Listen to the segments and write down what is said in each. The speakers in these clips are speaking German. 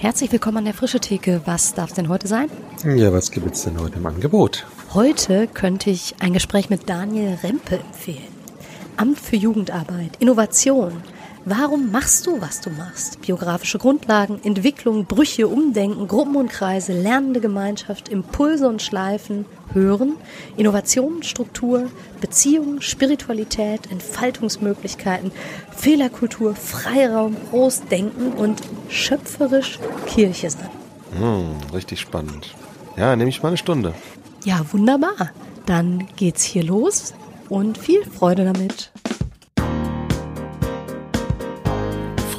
Herzlich willkommen an der Frische Theke. Was darf es denn heute sein? Ja, was gibt es denn heute im Angebot? Heute könnte ich ein Gespräch mit Daniel Rempe empfehlen. Amt für Jugendarbeit, Innovation. Warum machst du, was du machst? Biografische Grundlagen, Entwicklung, Brüche, Umdenken, Gruppen und Kreise, lernende Gemeinschaft, Impulse und Schleifen, Hören, Innovation, Struktur, Beziehung, Spiritualität, Entfaltungsmöglichkeiten, Fehlerkultur, Freiraum, Großdenken und schöpferisch Kirche sein. Hm, richtig spannend. Ja, nehme ich mal eine Stunde. Ja, wunderbar. Dann geht's hier los und viel Freude damit.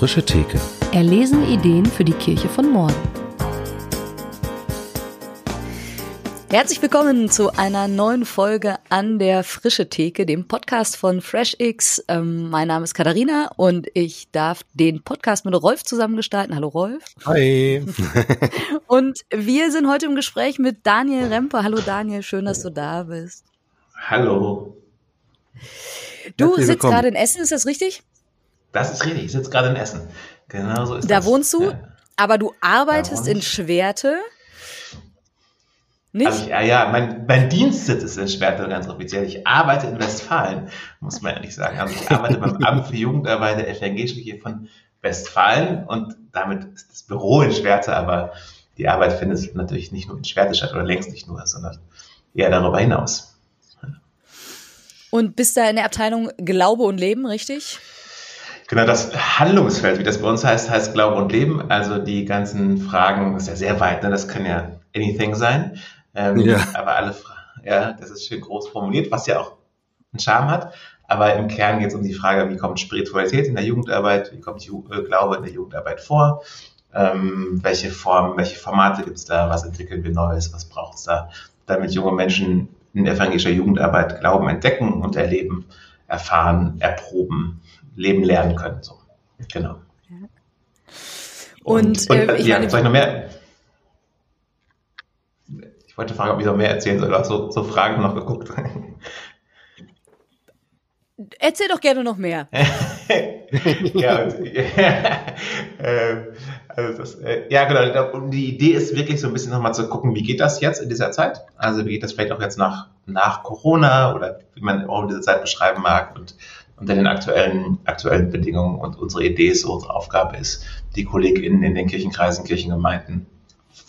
Frische Theke. Erlesen Ideen für die Kirche von morgen. Herzlich willkommen zu einer neuen Folge an der Frische Theke, dem Podcast von FreshX. Ähm, mein Name ist Katharina und ich darf den Podcast mit Rolf zusammengestalten. Hallo Rolf. Hi. und wir sind heute im Gespräch mit Daniel Rempe. Hallo Daniel, schön, dass du da bist. Hallo. Du sitzt gerade in Essen, ist das richtig? Das ist richtig, ich sitze gerade in Essen. Genau so ist da das. Da wohnst du, ja. aber du arbeitest in Schwerte. Nicht? Also, ja, ja, mein, mein Dienstsitz ist in Schwerte ganz offiziell. Ich arbeite in Westfalen, muss man ehrlich sagen. Also ich arbeite beim Amt für Jugendarbeit der FNG-Schule von Westfalen und damit ist das Büro in Schwerte, aber die Arbeit findet natürlich nicht nur in Schwerte statt oder längst nicht nur, sondern eher darüber hinaus. Und bist da in der Abteilung Glaube und Leben, richtig? Genau, das Handlungsfeld, wie das bei uns heißt, heißt Glaube und Leben. Also die ganzen Fragen, das ist ja sehr weit, ne? das kann ja anything sein. Ähm, ja. Aber alle Fragen, ja, das ist schön groß formuliert, was ja auch einen Charme hat. Aber im Kern geht es um die Frage, wie kommt Spiritualität in der Jugendarbeit, wie kommt Ju äh, Glaube in der Jugendarbeit vor, ähm, welche Formen, welche Formate gibt es da, was entwickeln wir Neues, was braucht es da, damit junge Menschen in evangelischer Jugendarbeit Glauben entdecken und erleben, erfahren, erproben, leben lernen können. So. Genau. Und, und, und äh, ich ja, meine, soll ich noch mehr? Ich wollte fragen, ob ich noch mehr erzählen soll. Du hast so, so Fragen noch geguckt. Erzähl doch gerne noch mehr. ja, und, äh, also das, äh, ja, genau. Und die Idee ist wirklich so ein bisschen nochmal zu gucken, wie geht das jetzt in dieser Zeit? Also wie geht das vielleicht auch jetzt nach, nach Corona oder wie man auch diese Zeit beschreiben mag und unter den aktuellen, aktuellen Bedingungen. Und unsere Idee ist, unsere Aufgabe ist, die KollegInnen in den Kirchenkreisen, Kirchengemeinden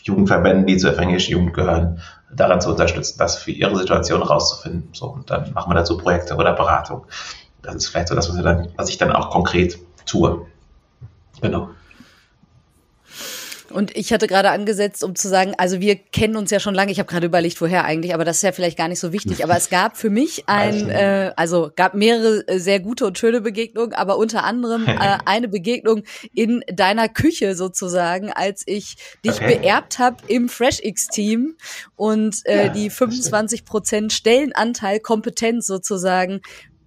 Jugendverbänden, die zur evangelischen Jugend gehören, daran zu unterstützen, das für ihre Situation rauszufinden. So, und dann machen wir dazu Projekte oder Beratung. Das ist vielleicht so das, was, dann, was ich dann auch konkret tue. Genau. Und ich hatte gerade angesetzt, um zu sagen, also wir kennen uns ja schon lange. Ich habe gerade überlegt, woher eigentlich, aber das ist ja vielleicht gar nicht so wichtig. Aber es gab für mich ein, äh, also gab mehrere äh, sehr gute und schöne Begegnungen, aber unter anderem äh, eine Begegnung in deiner Küche sozusagen, als ich dich okay. beerbt habe im FreshX-Team und äh, ja, die 25 Prozent Stellenanteil Kompetenz sozusagen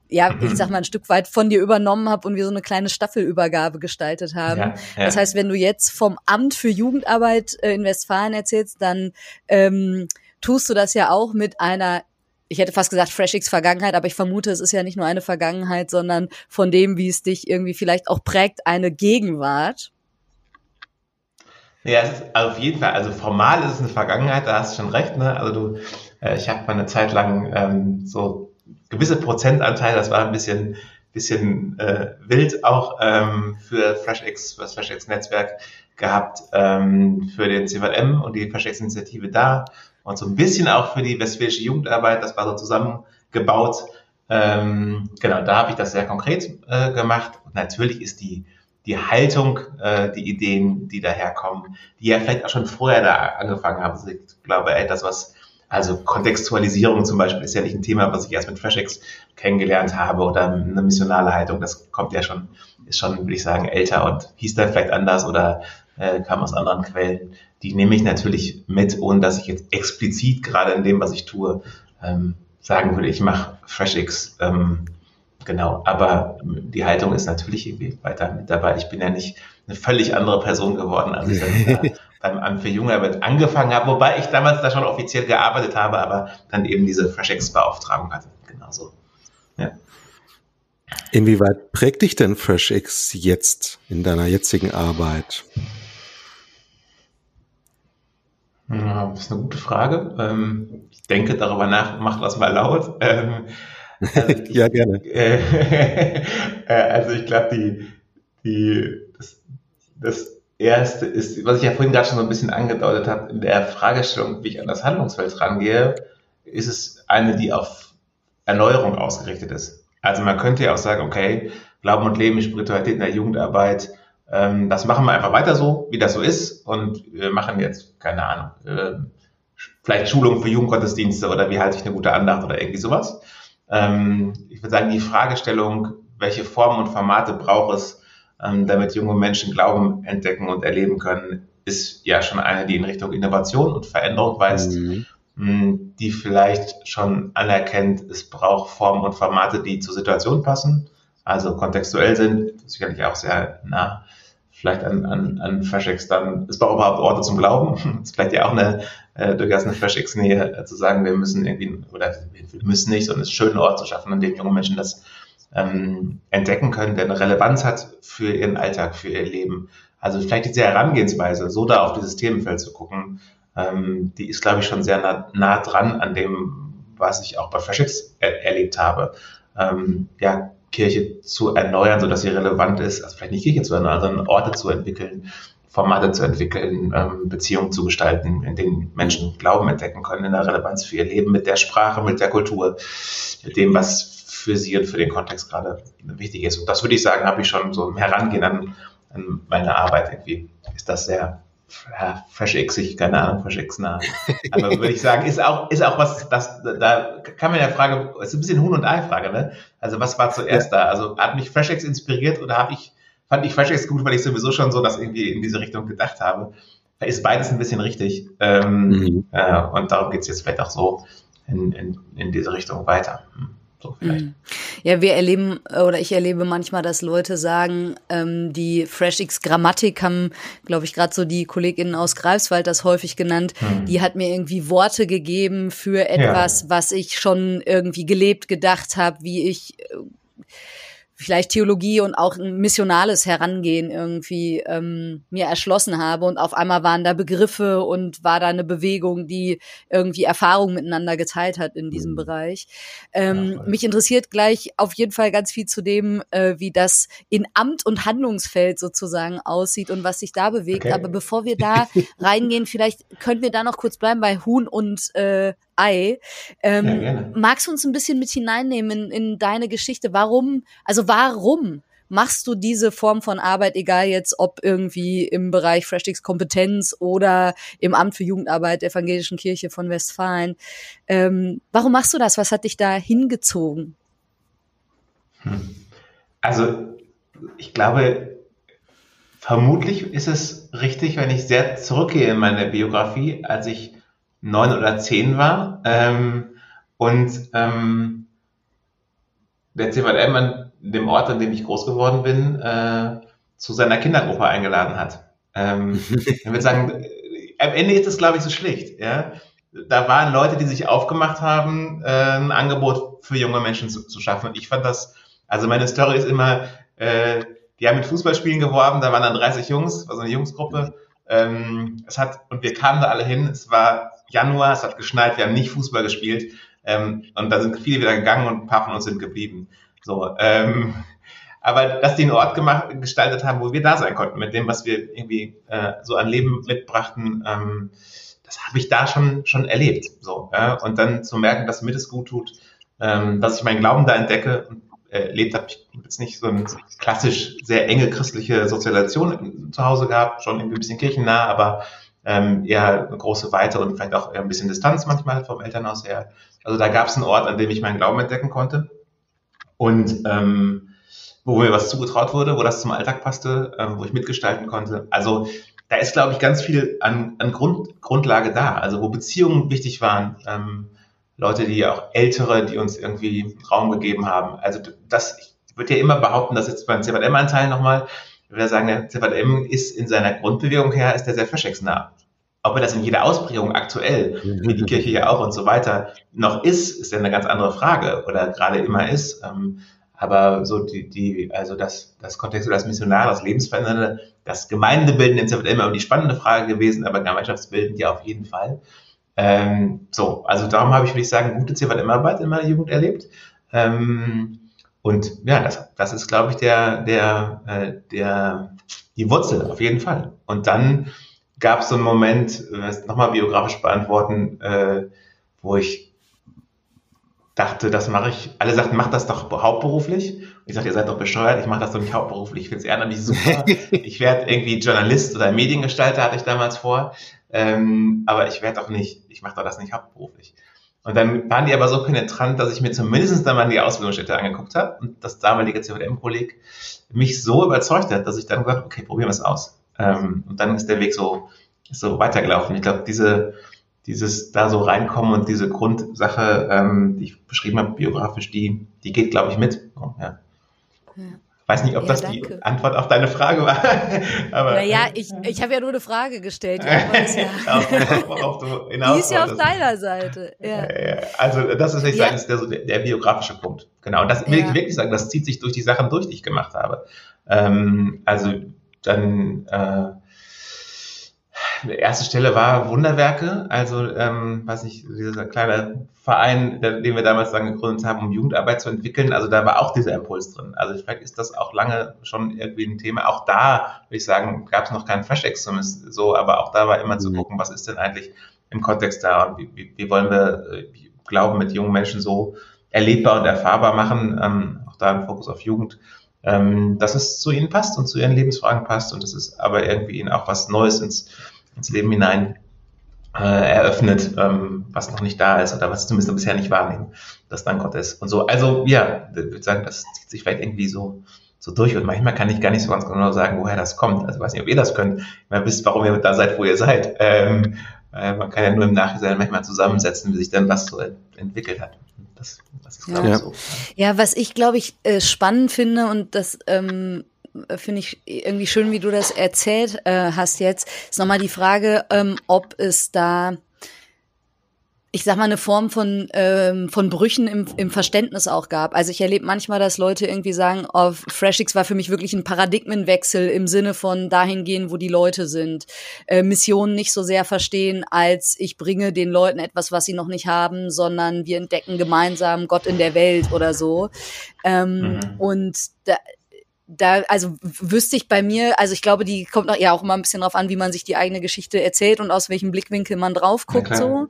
ja, ich sag mal, ein Stück weit von dir übernommen habe und wir so eine kleine Staffelübergabe gestaltet haben. Ja, ja. Das heißt, wenn du jetzt vom Amt für Jugendarbeit äh, in Westfalen erzählst, dann ähm, tust du das ja auch mit einer ich hätte fast gesagt FreshX Vergangenheit, aber ich vermute, es ist ja nicht nur eine Vergangenheit, sondern von dem, wie es dich irgendwie vielleicht auch prägt, eine Gegenwart. Ja, auf jeden Fall, also formal ist es eine Vergangenheit, da hast du schon recht, ne? Also du, äh, ich habe mal eine Zeit lang ähm, so gewisse Prozentanteil, das war ein bisschen, bisschen äh, wild auch ähm, für FreshX, das FreshX-Netzwerk gehabt, ähm, für den CVM und die FreshX-Initiative da und so ein bisschen auch für die westfälische Jugendarbeit, das war so zusammengebaut. Ähm, genau, da habe ich das sehr konkret äh, gemacht. Und natürlich ist die, die Haltung, äh, die Ideen, die daherkommen, die ja vielleicht auch schon vorher da angefangen haben. Also ich glaube, etwas, was also Kontextualisierung zum Beispiel ist ja nicht ein Thema, was ich erst mit FreshX kennengelernt habe oder eine missionale Haltung. Das kommt ja schon, ist schon, würde ich sagen, älter und hieß dann vielleicht anders oder äh, kam aus anderen Quellen. Die nehme ich natürlich mit, ohne dass ich jetzt explizit gerade in dem, was ich tue, ähm, sagen würde, ich mache FreshX. Ähm, genau, aber die Haltung ist natürlich irgendwie weiter mit dabei. Ich bin ja nicht eine völlig andere Person geworden, als ich dann beim Amt für Jungarbeit angefangen habe, wobei ich damals da schon offiziell gearbeitet habe, aber dann eben diese FreshX-Beauftragung hatte. Genauso. Ja. Inwieweit prägt dich denn FreshX jetzt in deiner jetzigen Arbeit? Ja, das ist eine gute Frage. Ähm, ich denke darüber nach, mach das mal laut. Also ja, gerne. Äh, also ich glaube, die, die, das, das erste ist, was ich ja vorhin gerade schon so ein bisschen angedeutet habe, in der Fragestellung, wie ich an das Handlungsfeld rangehe, ist es eine, die auf Erneuerung ausgerichtet ist. Also man könnte ja auch sagen, okay, Glauben und Leben, Spiritualität in der Jugendarbeit, ähm, das machen wir einfach weiter so, wie das so ist und wir machen jetzt, keine Ahnung, äh, vielleicht Schulung für Jugendgottesdienste oder wie halte ich eine gute Andacht oder irgendwie sowas. Ähm, ich würde sagen, die Fragestellung, welche Formen und Formate braucht es, damit junge Menschen Glauben entdecken und erleben können, ist ja schon eine, die in Richtung Innovation und Veränderung weist, mhm. Hm, die vielleicht schon anerkennt, es braucht Formen und Formate, die zur Situation passen, also kontextuell sind, sicherlich auch sehr nah vielleicht an, an, an Fashex dann, es braucht überhaupt Orte zum Glauben. Das ist vielleicht ja auch eine, äh, durchaus eine Fashex-Nähe, äh, zu sagen, wir müssen irgendwie, oder wir müssen nicht, sondern es ist schön, einen Ort zu schaffen, an dem junge Menschen das ähm, entdecken können, der eine Relevanz hat für ihren Alltag, für ihr Leben. Also vielleicht diese Herangehensweise, so da auf dieses Themenfeld zu gucken, ähm, die ist, glaube ich, schon sehr nah, nah, dran an dem, was ich auch bei Freshix er erlebt habe. Ähm, ja, Kirche zu erneuern, sodass sie relevant ist, also vielleicht nicht Kirche zu erneuern, sondern Orte zu entwickeln, Formate zu entwickeln, ähm, Beziehungen zu gestalten, in denen Menschen Glauben entdecken können, in der Relevanz für ihr Leben, mit der Sprache, mit der Kultur, mit dem, was für sie und für den Kontext gerade wichtig ist. Und das würde ich sagen, habe ich schon so im Herangehen an, an meine Arbeit irgendwie, ist das sehr ja, fresh-xig, keine Ahnung, fresh-x-nah. Aber würde ich sagen, ist auch, ist auch was, das, da kann man ja fragen, ist ein bisschen Huhn- und Ei-Frage, ne? Also was war zuerst ja. da? Also hat mich fresh-x inspiriert oder habe ich, fand ich fresh-x gut, weil ich sowieso schon so das irgendwie in diese Richtung gedacht habe? Da ist beides ein bisschen richtig. Ähm, mhm. äh, und darum geht es jetzt vielleicht auch so in, in, in diese Richtung weiter. So vielleicht. Mhm. Ja, wir erleben oder ich erlebe manchmal, dass Leute sagen, ähm, die FreshX Grammatik haben, glaube ich, gerade so die Kolleginnen aus Greifswald das häufig genannt, mhm. die hat mir irgendwie Worte gegeben für etwas, ja. was ich schon irgendwie gelebt gedacht habe, wie ich äh, vielleicht Theologie und auch ein missionales Herangehen irgendwie ähm, mir erschlossen habe. Und auf einmal waren da Begriffe und war da eine Bewegung, die irgendwie Erfahrungen miteinander geteilt hat in diesem mhm. Bereich. Ähm, ja, mich interessiert gleich auf jeden Fall ganz viel zu dem, äh, wie das in Amt und Handlungsfeld sozusagen aussieht und was sich da bewegt. Okay. Aber bevor wir da reingehen, vielleicht können wir da noch kurz bleiben bei Huhn und äh, Ei. Ähm, ja, magst du uns ein bisschen mit hineinnehmen in, in deine Geschichte? Warum, also warum machst du diese Form von Arbeit, egal jetzt ob irgendwie im Bereich Freshix Kompetenz oder im Amt für Jugendarbeit der Evangelischen Kirche von Westfalen? Ähm, warum machst du das? Was hat dich da hingezogen? Hm. Also ich glaube, vermutlich ist es richtig, wenn ich sehr zurückgehe in meine Biografie, als ich neun oder zehn war. Ähm, und ähm, der CVM an dem Ort, an dem ich groß geworden bin, äh, zu seiner Kindergruppe eingeladen hat. Ähm, ich würde sagen, am Ende ist es, glaube ich, so schlicht. Ja? Da waren Leute, die sich aufgemacht haben, äh, ein Angebot für junge Menschen zu, zu, schaffen. Und ich fand das, also meine Story ist immer, äh, die haben mit Fußballspielen geworben, da waren dann 30 Jungs, war so eine Jungsgruppe. Ähm, es hat, und wir kamen da alle hin, es war Januar, es hat geschneit, wir haben nicht Fußball gespielt ähm, und da sind viele wieder gegangen und ein paar von uns sind geblieben. So, ähm, aber dass die einen Ort gemacht, gestaltet haben, wo wir da sein konnten mit dem, was wir irgendwie äh, so an Leben mitbrachten, ähm, das habe ich da schon schon erlebt. So äh, und dann zu merken, dass mir das gut tut, ähm, dass ich meinen Glauben da entdecke und äh, erlebt habe. Ich jetzt nicht so eine klassisch sehr enge christliche Sozialisation zu Hause gehabt, schon irgendwie ein bisschen kirchennah, aber ähm, eher eine große Weite und vielleicht auch ein bisschen Distanz manchmal vom Elternhaus her. Also da gab es einen Ort, an dem ich meinen Glauben entdecken konnte und ähm, wo mir was zugetraut wurde, wo das zum Alltag passte, ähm, wo ich mitgestalten konnte. Also da ist, glaube ich, ganz viel an, an Grund, Grundlage da, also wo Beziehungen wichtig waren, ähm, Leute, die auch Ältere, die uns irgendwie Raum gegeben haben. Also das, ich würde ja immer behaupten, dass jetzt beim CVM-Anteil nochmal, ich würde sagen, der CVM ist in seiner Grundbewegung her, ist der sehr verschexnah. Ob er das in jeder Ausprägung aktuell, wie die Kirche ja auch und so weiter, noch ist, ist ja eine ganz andere Frage oder gerade immer ist. Ähm, Aber so die, die, also das, das Kontext das Missionar, das Lebensverändernde, das Gemeindebilden ist immer die spannende Frage gewesen, aber Gemeinschaftsbilden ja auf jeden Fall. Ähm, so, also darum habe ich, würde ich sagen, gute Zivilarbeit in meiner Jugend erlebt. Ähm, und ja, das, das ist, glaube ich, der, der, äh, der, die Wurzel auf jeden Fall. Und dann gab es so einen Moment, äh, nochmal biografisch beantworten, äh, wo ich dachte, das mache ich. Alle sagten, mach das doch hauptberuflich. Und ich sagte, ihr seid doch bescheuert, ich mache das doch nicht hauptberuflich. Ich finde es eher nicht super. ich werde irgendwie Journalist oder Mediengestalter, hatte ich damals vor. Ähm, aber ich werde doch nicht, ich mache doch das nicht hauptberuflich. Und dann waren die aber so penetrant, dass ich mir zumindest dann mal die Ausbildungsstätte angeguckt habe und das damalige CVM-Kolleg mich so überzeugt hat, dass ich dann gesagt okay, probieren wir es aus. Ähm, und dann ist der Weg so, so weitergelaufen. Ich glaube, diese, dieses da so reinkommen und diese Grundsache, ähm, die ich beschrieben habe, biografisch, die, die geht, glaube ich, mit. Oh, ja. ja. Weiß nicht, ob ja, das danke. die Antwort auf deine Frage war. aber, naja, ich, ich habe ja nur eine Frage gestellt. Die, ja, die ist ja auf deiner Seite. Ja. Also das ist, ich ja. sagen, ist der, der, der, biografische Punkt. Genau. Und das will ich wirklich sagen, das zieht sich durch die Sachen durch, die ich gemacht habe. Ähm, also dann äh, erste Stelle war Wunderwerke, also ähm, weiß nicht, dieser kleine Verein, den wir damals dann gegründet haben, um Jugendarbeit zu entwickeln. Also da war auch dieser Impuls drin. Also vielleicht ist das auch lange schon irgendwie ein Thema. Auch da würde ich sagen, gab es noch keinen Fresh-Extremismus so, aber auch da war immer zu mhm. gucken, was ist denn eigentlich im Kontext da und wie, wie, wie wollen wir äh, Glauben mit jungen Menschen so erlebbar und erfahrbar machen. Ähm, auch da ein Fokus auf Jugend ähm, dass es zu ihnen passt und zu ihren Lebensfragen passt und es ist aber irgendwie ihnen auch was Neues ins ins Leben hinein äh, eröffnet, ähm, was noch nicht da ist oder was zumindest bisher nicht wahrnehmen, dass dann Gott ist und so. Also ja, ich würde sagen, das zieht sich vielleicht irgendwie so so durch und manchmal kann ich gar nicht so ganz genau sagen, woher das kommt. Also ich weiß nicht, ob ihr das könnt, wenn ihr wisst, warum ihr da seid, wo ihr seid. Ähm, äh, man kann ja nur im Nachhinein manchmal zusammensetzen, wie sich dann was so entwickelt hat. Das, das ist, ja. so. Ja, was ich, glaube ich, äh, spannend finde und das ähm, finde ich irgendwie schön, wie du das erzählt äh, hast jetzt, ist nochmal die Frage, ähm, ob es da ich sag mal, eine Form von, ähm, von Brüchen im, im Verständnis auch gab. Also ich erlebe manchmal, dass Leute irgendwie sagen, oh, FreshX war für mich wirklich ein Paradigmenwechsel im Sinne von dahin gehen, wo die Leute sind. Äh, Missionen nicht so sehr verstehen, als ich bringe den Leuten etwas, was sie noch nicht haben, sondern wir entdecken gemeinsam Gott in der Welt oder so. Ähm, mhm. Und da, da, also wüsste ich bei mir, also ich glaube, die kommt auch, ja auch immer ein bisschen drauf an, wie man sich die eigene Geschichte erzählt und aus welchem Blickwinkel man drauf guckt, ja, so.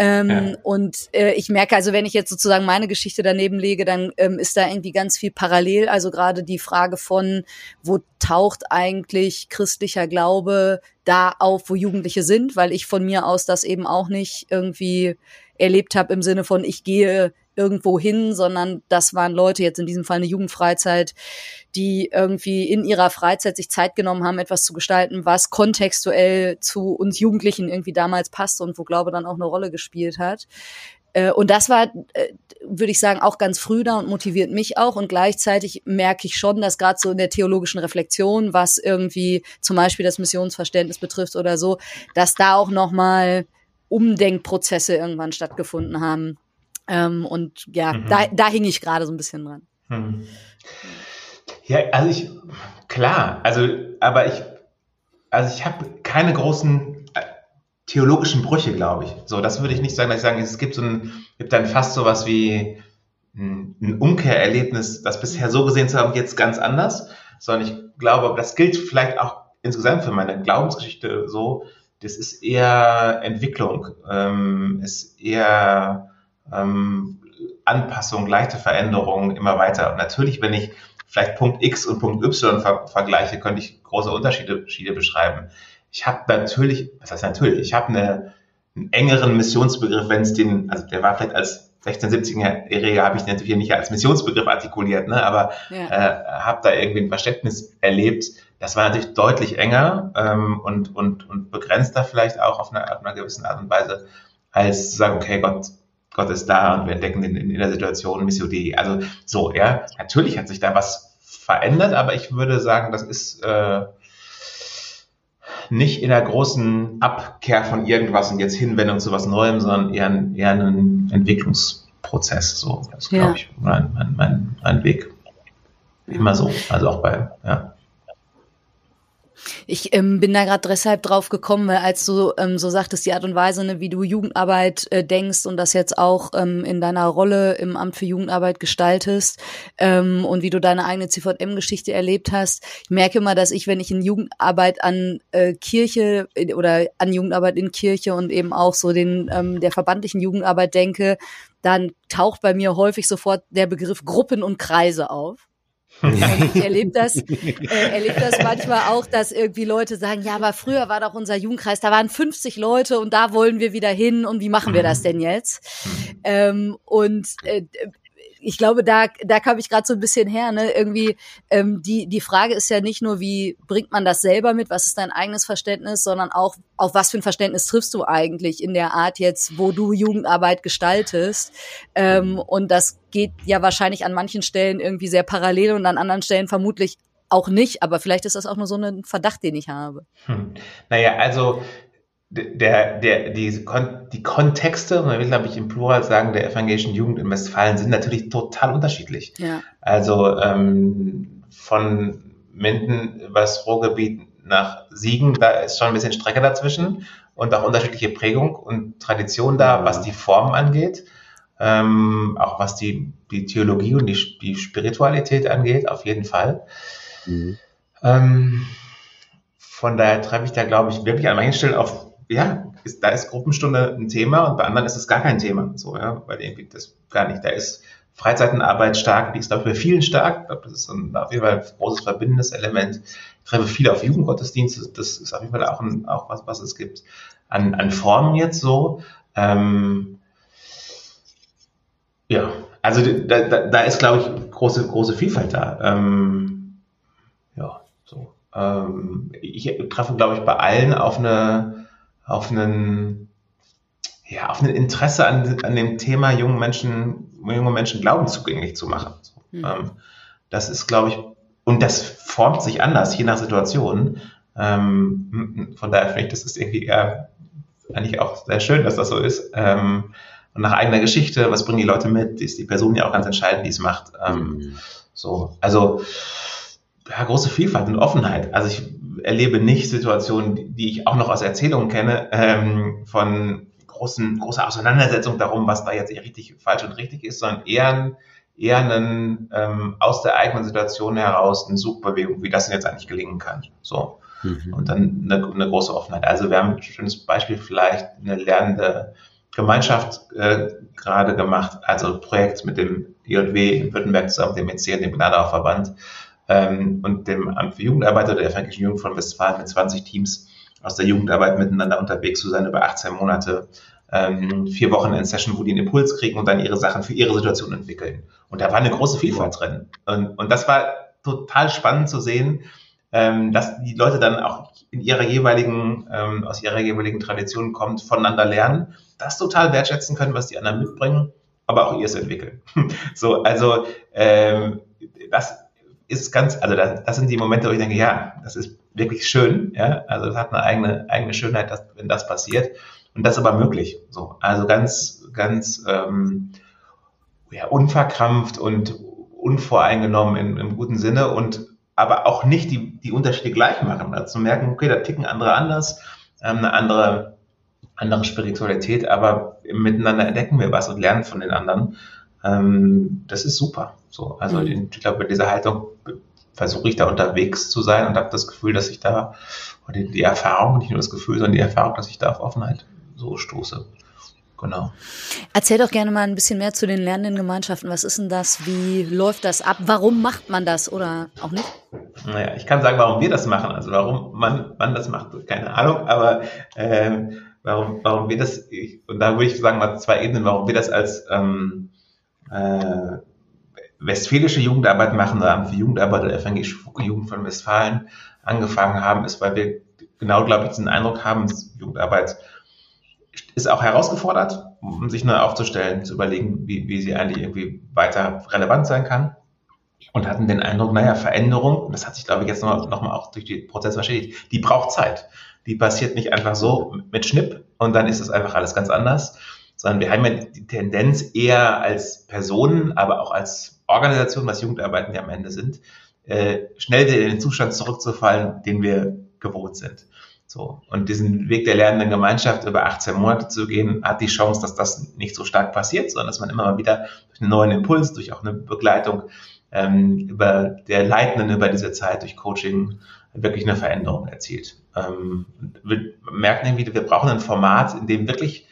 Ähm, ja. Und äh, ich merke also, wenn ich jetzt sozusagen meine Geschichte daneben lege, dann ähm, ist da irgendwie ganz viel parallel. Also gerade die Frage von, wo taucht eigentlich christlicher Glaube da auf, wo Jugendliche sind, weil ich von mir aus das eben auch nicht irgendwie erlebt habe im Sinne von, ich gehe irgendwo hin, sondern das waren Leute, jetzt in diesem Fall eine Jugendfreizeit, die irgendwie in ihrer Freizeit sich Zeit genommen haben, etwas zu gestalten, was kontextuell zu uns Jugendlichen irgendwie damals passte und wo Glaube dann auch eine Rolle gespielt hat. Äh, und das war, äh, würde ich sagen, auch ganz früh da und motiviert mich auch. Und gleichzeitig merke ich schon, dass gerade so in der theologischen Reflexion, was irgendwie zum Beispiel das Missionsverständnis betrifft oder so, dass da auch nochmal Umdenkprozesse irgendwann stattgefunden haben. Ähm, und ja, mhm. da, da hing ich gerade so ein bisschen dran. Mhm. Ja, also ich, klar, also, aber ich, also ich habe keine großen äh, theologischen Brüche, glaube ich. So, das würde ich nicht sagen, dass ich sage, es gibt so ein, gibt dann fast sowas wie ein, ein Umkehrerlebnis, das bisher so gesehen zu haben, jetzt ganz anders, sondern ich glaube, das gilt vielleicht auch insgesamt für meine Glaubensgeschichte so, das ist eher Entwicklung, ähm, ist eher ähm, Anpassung, leichte Veränderungen immer weiter. Und natürlich, wenn ich vielleicht Punkt X und Punkt Y ver vergleiche, könnte ich große Unterschiede, Unterschiede beschreiben. Ich habe natürlich, was heißt natürlich, ich habe eine, einen engeren Missionsbegriff, wenn es den, also der war vielleicht als 16, 17-Jähriger habe ich natürlich nicht als Missionsbegriff artikuliert, ne, aber ja. äh, habe da irgendwie ein Verständnis erlebt. Das war natürlich deutlich enger ähm, und, und, und begrenzter vielleicht auch auf einer, auf einer gewissen Art und Weise, als zu sagen, okay, Gott Gott ist da und wir entdecken in, in der Situation Missio Dei. Also so, ja, natürlich hat sich da was verändert, aber ich würde sagen, das ist äh, nicht in der großen Abkehr von irgendwas und jetzt Hinwendung zu was Neuem, sondern eher, eher ein Entwicklungsprozess Prozess. So, das ist, glaube ja. ich, mein, mein, mein, mein Weg. Immer so. Also auch bei, ja. Ich ähm, bin da gerade deshalb drauf gekommen, weil als du ähm, so sagtest, die Art und Weise, ne, wie du Jugendarbeit äh, denkst und das jetzt auch ähm, in deiner Rolle im Amt für Jugendarbeit gestaltest ähm, und wie du deine eigene CVM-Geschichte erlebt hast. Ich merke immer, dass ich, wenn ich in Jugendarbeit an äh, Kirche äh, oder an Jugendarbeit in Kirche und eben auch so den ähm, der verbandlichen Jugendarbeit denke, dann taucht bei mir häufig sofort der Begriff Gruppen und Kreise auf. Und ich erlebe das, äh, erlebe das manchmal auch, dass irgendwie Leute sagen, ja, aber früher war doch unser Jugendkreis, da waren 50 Leute und da wollen wir wieder hin und wie machen wir das denn jetzt? Ähm, und äh, ich glaube, da, da kam ich gerade so ein bisschen her. Ne? Irgendwie ähm, die die Frage ist ja nicht nur, wie bringt man das selber mit, was ist dein eigenes Verständnis, sondern auch auf was für ein Verständnis triffst du eigentlich in der Art jetzt, wo du Jugendarbeit gestaltest. Ähm, und das geht ja wahrscheinlich an manchen Stellen irgendwie sehr parallel und an anderen Stellen vermutlich auch nicht, aber vielleicht ist das auch nur so ein Verdacht, den ich habe. Hm. Naja, also der, der, die, die Kontexte, man will, glaube ich, im Plural sagen, der evangelischen Jugend in Westfalen sind natürlich total unterschiedlich. Ja. Also ähm, von Minden was Ruhrgebiet nach Siegen, da ist schon ein bisschen Strecke dazwischen und auch unterschiedliche Prägung und Tradition da, was die Formen angeht, ähm, auch was die, die Theologie und die, die Spiritualität angeht, auf jeden Fall. Mhm. Ähm, von daher treffe ich da, glaube ich, wirklich an manchen Stellen auf ja, ist, da ist Gruppenstunde ein Thema und bei anderen ist es gar kein Thema. So, ja, weil irgendwie das gar nicht. Da ist Freizeitenarbeit stark, die ist, bei vielen stark. Ich glaube, das ist ein, auf jeden Fall ein großes verbindendes Element. Ich treffe viele auf Jugendgottesdienste, das ist auf jeden Fall auch, ein, auch was, was es gibt. An, an Formen jetzt so. Ähm, ja, also da, da, da ist, glaube ich, große, große Vielfalt da. Ähm, ja, so. Ähm, ich treffe, glaube ich, bei allen auf eine auf einen, ja, auf ein Interesse an, an dem Thema jungen Menschen, junge Menschen Glauben zugänglich zu machen. Mhm. Ähm, das ist, glaube ich, und das formt sich anders, je nach Situation. Ähm, von daher finde ich, das ist irgendwie eher, eigentlich auch sehr schön, dass das so ist. Ähm, und nach eigener Geschichte, was bringen die Leute mit? Ist die Person ja auch ganz entscheidend, die es macht. Ähm, mhm. So, also ja, große Vielfalt und Offenheit. Also ich erlebe nicht Situationen, die ich auch noch aus Erzählungen kenne, ähm, von großen, großer Auseinandersetzung darum, was da jetzt richtig falsch und richtig ist, sondern eher, eher einen, ähm, aus der eigenen Situation heraus eine Suchbewegung, wie das denn jetzt eigentlich gelingen kann. So. Mhm. Und dann eine, eine, große Offenheit. Also wir haben ein schönes Beispiel vielleicht eine lernende Gemeinschaft äh, gerade gemacht, also ein Projekt mit dem IJW in Württemberg zusammen, dem EC und dem Gnadauer Verband, ähm, und dem Amt für Jugendarbeit oder der Evangelischen Jugend von Westfalen mit 20 Teams aus der Jugendarbeit miteinander unterwegs zu sein über 18 Monate, ähm, vier Wochen in Session, wo die einen Impuls kriegen und dann ihre Sachen für ihre Situation entwickeln. Und da war eine große Vielfalt drin. Und, und das war total spannend zu sehen, ähm, dass die Leute dann auch in ihrer jeweiligen, ähm, aus ihrer jeweiligen Tradition kommt, voneinander lernen, das total wertschätzen können, was die anderen mitbringen, aber auch ihr es entwickeln. so, also ähm, das ist ganz, also das, das sind die Momente, wo ich denke, ja, das ist wirklich schön, ja, also das hat eine eigene, eigene Schönheit, dass, wenn das passiert. Und das ist aber möglich. So, also ganz, ganz ähm, ja, unverkrampft und unvoreingenommen in, im guten Sinne und aber auch nicht die, die Unterschiede gleich machen. Also zu merken, okay, da ticken andere anders, ähm, eine andere, andere Spiritualität, aber miteinander entdecken wir was und lernen von den anderen. Ähm, das ist super. So, also mhm. ich glaube, mit dieser Haltung versuche ich da unterwegs zu sein und habe das Gefühl, dass ich da die, die Erfahrung, nicht nur das Gefühl, sondern die Erfahrung, dass ich da auf Offenheit so stoße. Genau. Erzähl doch gerne mal ein bisschen mehr zu den lernenden Gemeinschaften. Was ist denn das? Wie läuft das ab? Warum macht man das oder auch nicht? Naja, ich kann sagen, warum wir das machen. Also warum man, man das macht, keine Ahnung, aber äh, warum, warum wir das, ich, und da würde ich sagen mal zwei Ebenen, warum wir das als ähm, äh, westfälische Jugendarbeit machen oder für Jugendarbeit der evangelische Jugend von Westfalen angefangen haben, ist, weil wir genau, glaube ich, diesen Eindruck haben, Jugendarbeit ist auch herausgefordert, um sich neu aufzustellen, zu überlegen, wie, wie sie eigentlich irgendwie weiter relevant sein kann. Und hatten den Eindruck, naja, Veränderung, das hat sich, glaube ich, jetzt nochmal noch mal auch durch die Prozesse verstetigt, die braucht Zeit. Die passiert nicht einfach so mit Schnipp und dann ist es einfach alles ganz anders, sondern wir haben ja die Tendenz eher als Personen, aber auch als Organisation, was Jugendarbeiten ja am Ende sind, äh, schnell wieder in den Zustand zurückzufallen, den wir gewohnt sind. So. Und diesen Weg der lernenden Gemeinschaft über 18 Monate zu gehen, hat die Chance, dass das nicht so stark passiert, sondern dass man immer mal wieder durch einen neuen Impuls, durch auch eine Begleitung ähm, über der Leitenden über diese Zeit, durch Coaching wirklich eine Veränderung erzielt. Ähm, wir merken irgendwie, wir brauchen ein Format, in dem wirklich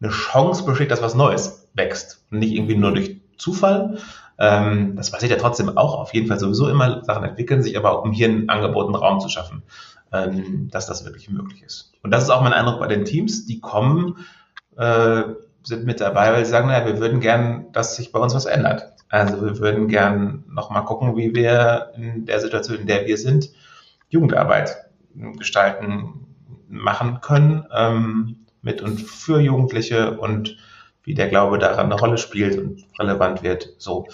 eine Chance besteht, dass was Neues wächst. Und nicht irgendwie nur durch Zufall. Ähm, das passiert ja trotzdem auch auf jeden Fall sowieso immer. Sachen entwickeln sich, aber um hier einen angebotenen Raum zu schaffen, ähm, dass das wirklich möglich ist. Und das ist auch mein Eindruck bei den Teams, die kommen, äh, sind mit dabei, weil sie sagen, naja, wir würden gern, dass sich bei uns was ändert. Also wir würden gern nochmal gucken, wie wir in der Situation, in der wir sind, Jugendarbeit gestalten, machen können. Ähm, mit und für Jugendliche und wie der Glaube daran eine Rolle spielt und relevant wird. So,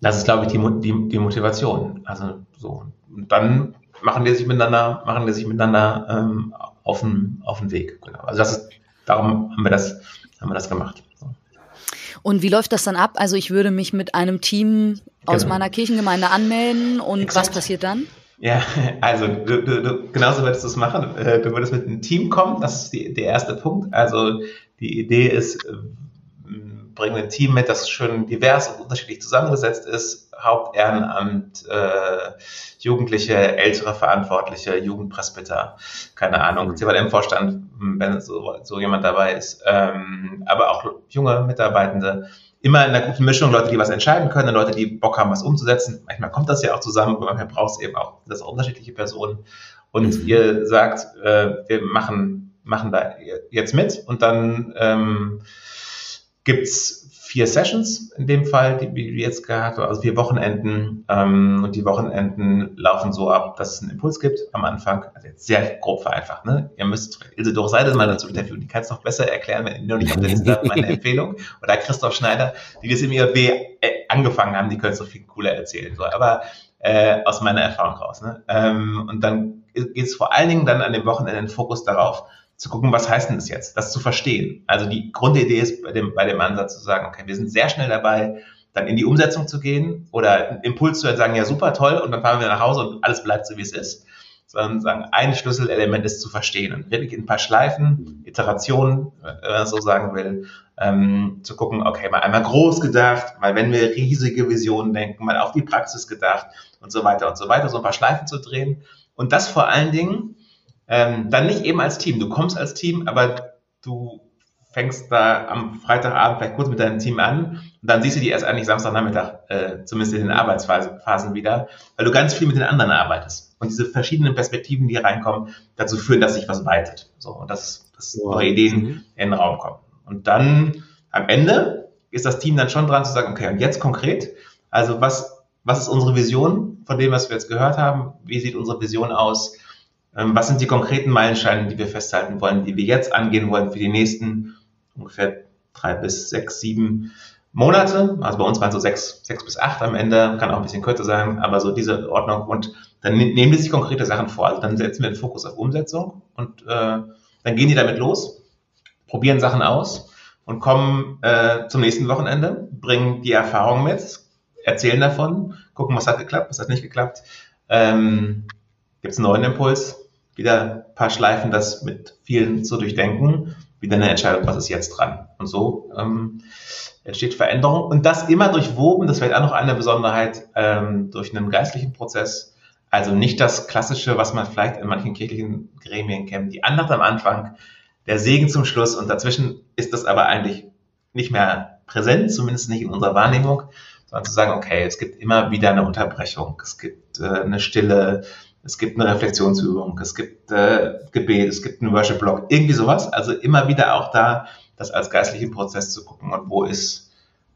das ist, glaube ich, die, die, die Motivation. Also so, und dann machen die sich miteinander, machen die sich miteinander ähm, auf den auf den Weg. Genau. Also das ist, darum haben wir das, haben wir das gemacht. So. Und wie läuft das dann ab? Also ich würde mich mit einem Team aus genau. meiner Kirchengemeinde anmelden und Exakt. was passiert dann? Ja, also du, du, du, genauso würdest du es machen. Äh, du würdest mit einem Team kommen, das ist die, der erste Punkt. Also die Idee ist, äh, bringen ein Team mit, das schön divers und unterschiedlich zusammengesetzt ist. Hauptehrenamt, äh, Jugendliche, ältere Verantwortliche, Jugendpresbyter, keine Ahnung, mhm. CVM-Vorstand, wenn so, so jemand dabei ist, ähm, aber auch junge Mitarbeitende immer in einer guten Mischung Leute, die was entscheiden können, Leute, die Bock haben, was umzusetzen. Manchmal kommt das ja auch zusammen, aber manchmal braucht es eben auch das unterschiedliche Personen. Und mhm. ihr sagt, äh, wir machen, machen da jetzt mit und dann ähm, gibt's vier Sessions in dem Fall, die wir jetzt gehabt haben, also vier Wochenenden. Ähm, und die Wochenenden laufen so ab, dass es einen Impuls gibt am Anfang. Also jetzt sehr grob vereinfacht. Ne? Ihr müsst Ilse Doris mal dazu interviewen. Die kann es noch besser erklären, wenn ihr noch nicht auf der Liste habt, meine Empfehlung. Oder Christoph Schneider, die das im IAB äh, angefangen haben, die können es noch viel cooler erzählen. So. Aber äh, aus meiner Erfahrung raus. Ne? Ähm, und dann geht es vor allen Dingen dann an dem Wochenende den Fokus darauf, zu gucken, was heißt denn das jetzt, das zu verstehen. Also die Grundidee ist bei dem, bei dem Ansatz zu sagen, okay, wir sind sehr schnell dabei, dann in die Umsetzung zu gehen oder einen Impuls zu sagen, ja super toll und dann fahren wir nach Hause und alles bleibt so, wie es ist. Sondern sagen, ein Schlüsselelement ist zu verstehen und wirklich in ein paar Schleifen, Iterationen, wenn man so sagen will, ähm, zu gucken, okay, mal einmal groß gedacht, mal wenn wir riesige Visionen denken, mal auf die Praxis gedacht und so weiter und so weiter, so ein paar Schleifen zu drehen. Und das vor allen Dingen ähm, dann nicht eben als Team. Du kommst als Team, aber du fängst da am Freitagabend vielleicht kurz mit deinem Team an und dann siehst du die erst eigentlich Samstagnachmittag, äh, zumindest in den Arbeitsphasen wieder, weil du ganz viel mit den anderen arbeitest. Und diese verschiedenen Perspektiven, die reinkommen, dazu führen, dass sich was weitet. So, und dass, dass wow. neue Ideen mhm. in den Raum kommen. Und dann am Ende ist das Team dann schon dran zu sagen, okay, und jetzt konkret, also was, was ist unsere Vision von dem, was wir jetzt gehört haben? Wie sieht unsere Vision aus? Ähm, was sind die konkreten Meilensteine, die wir festhalten wollen, die wir jetzt angehen wollen für die nächsten ungefähr drei bis sechs, sieben Monate? Also bei uns waren so sechs, sechs bis acht am Ende, kann auch ein bisschen kürzer sein, aber so diese Ordnung. Und dann nehmen die sich konkrete Sachen vor. Also dann setzen wir den Fokus auf Umsetzung und äh, dann gehen die damit los, probieren Sachen aus und kommen äh, zum nächsten Wochenende, bringen die Erfahrung mit, erzählen davon, gucken, was hat geklappt, was hat nicht geklappt. Ähm, Gibt es einen neuen Impuls, wieder ein paar Schleifen, das mit vielen zu durchdenken, wieder eine Entscheidung, was ist jetzt dran. Und so ähm, entsteht Veränderung. Und das immer durchwoben, das wäre auch noch eine Besonderheit, ähm, durch einen geistlichen Prozess. Also nicht das Klassische, was man vielleicht in manchen kirchlichen Gremien kennt, die Andacht am Anfang, der Segen zum Schluss und dazwischen ist das aber eigentlich nicht mehr präsent, zumindest nicht in unserer Wahrnehmung, sondern zu sagen, okay, es gibt immer wieder eine Unterbrechung, es gibt äh, eine Stille, es gibt eine Reflexionsübung, es gibt äh, Gebet, es gibt einen Worship-Blog, irgendwie sowas. Also immer wieder auch da, das als geistlichen Prozess zu gucken und wo ist,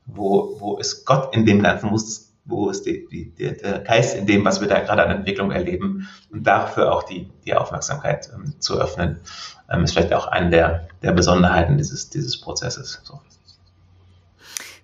wo, wo ist Gott in dem Ganzen, wo ist, wo ist die, die, der, Geist in dem, was wir da gerade an Entwicklung erleben und dafür auch die, die Aufmerksamkeit ähm, zu öffnen, ähm, ist vielleicht auch eine der, der Besonderheiten dieses, dieses Prozesses. So.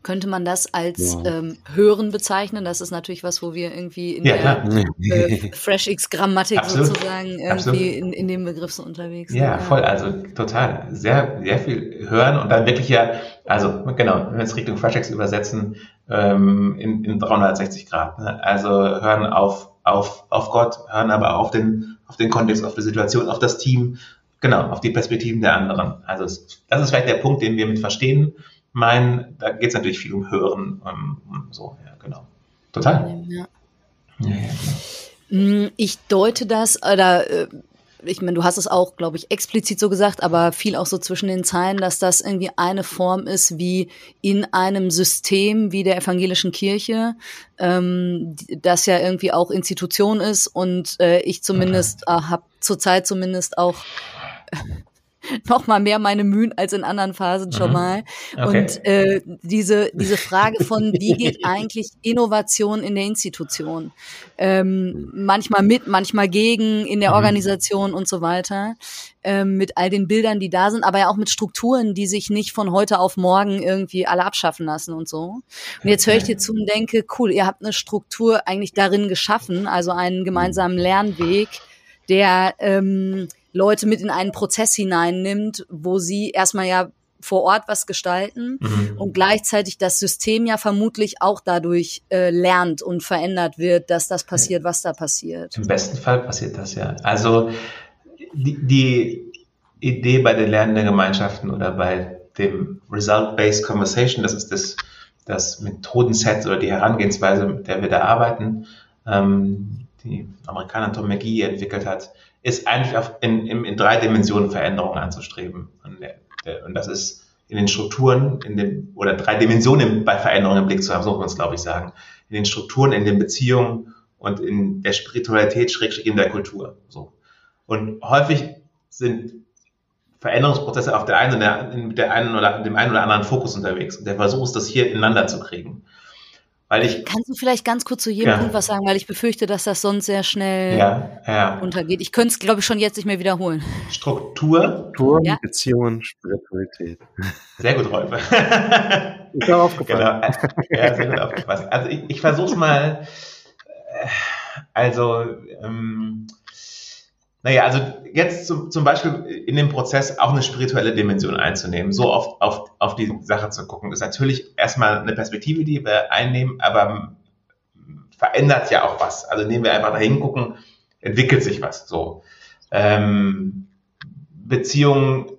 Könnte man das als ja. ähm, Hören bezeichnen? Das ist natürlich was, wo wir irgendwie in ja, der äh, FreshX-Grammatik sozusagen irgendwie in, in, dem Begriff so unterwegs sind. Ja, voll, also total. Sehr, sehr viel hören und dann wirklich ja, also genau, wenn wir es Richtung FreshX übersetzen, ähm, in, in 360 Grad. Ne? Also hören auf, auf, auf Gott, hören aber auf den, auf den Kontext, auf die Situation, auf das Team, genau, auf die Perspektiven der anderen. Also das ist vielleicht der Punkt, den wir mit verstehen meinen. Da geht es natürlich viel um Hören, um, so, ja, genau. Total. Ja. Ja, genau. Mm, ich deute das, oder äh, ich meine, du hast es auch, glaube ich, explizit so gesagt, aber viel auch so zwischen den Zeilen, dass das irgendwie eine Form ist, wie in einem System wie der evangelischen Kirche, ähm, das ja irgendwie auch Institution ist und äh, ich zumindest äh, habe zurzeit zumindest auch noch mal mehr meine Mühen als in anderen Phasen schon mhm. mal. Okay. Und äh, diese, diese Frage von, wie geht eigentlich Innovation in der Institution? Ähm, manchmal mit, manchmal gegen, in der mhm. Organisation und so weiter. Ähm, mit all den Bildern, die da sind, aber ja auch mit Strukturen, die sich nicht von heute auf morgen irgendwie alle abschaffen lassen und so. Und jetzt höre ich dir zu und denke, cool, ihr habt eine Struktur eigentlich darin geschaffen, also einen gemeinsamen Lernweg, der ähm, Leute mit in einen Prozess hineinnimmt, wo sie erstmal ja vor Ort was gestalten mhm. und gleichzeitig das System ja vermutlich auch dadurch äh, lernt und verändert wird, dass das passiert, was da passiert. Im besten Fall passiert das ja. Also die, die Idee bei den lernenden Gemeinschaften oder bei dem Result-Based Conversation, das ist das, das Methodenset oder die Herangehensweise, mit der wir da arbeiten, ähm, die Amerikaner Tom McGee entwickelt hat, ist eigentlich auf, in, in, in drei Dimensionen Veränderungen anzustreben. Und, und, das ist in den Strukturen, in dem, oder drei Dimensionen bei Veränderungen im Blick zu haben, so muss man es, glaube ich, sagen. In den Strukturen, in den Beziehungen und in der Spiritualität, schrägstrich in der Kultur. So. Und häufig sind Veränderungsprozesse auf der einen, oder der einen oder dem einen oder anderen Fokus unterwegs. Und der Versuch ist, das hier ineinander zu kriegen. Weil ich, Kannst du vielleicht ganz kurz zu jedem ja. Punkt was sagen, weil ich befürchte, dass das sonst sehr schnell ja, ja. untergeht. Ich könnte es, glaube ich, schon jetzt nicht mehr wiederholen. Struktur. Struktur, ja. Beziehungen, Spiritualität. Sehr gut, Rolf. ich habe aufgefallen. Genau. Ja, sehr gut aufgepasst. Also ich, ich versuche es mal. Also ähm, naja, also jetzt zum, zum Beispiel in dem Prozess auch eine spirituelle Dimension einzunehmen, so auf, auf, auf die Sache zu gucken, ist natürlich erstmal eine Perspektive, die wir einnehmen, aber verändert ja auch was. Also indem wir einfach dahin gucken, entwickelt sich was. So ähm, Beziehungen,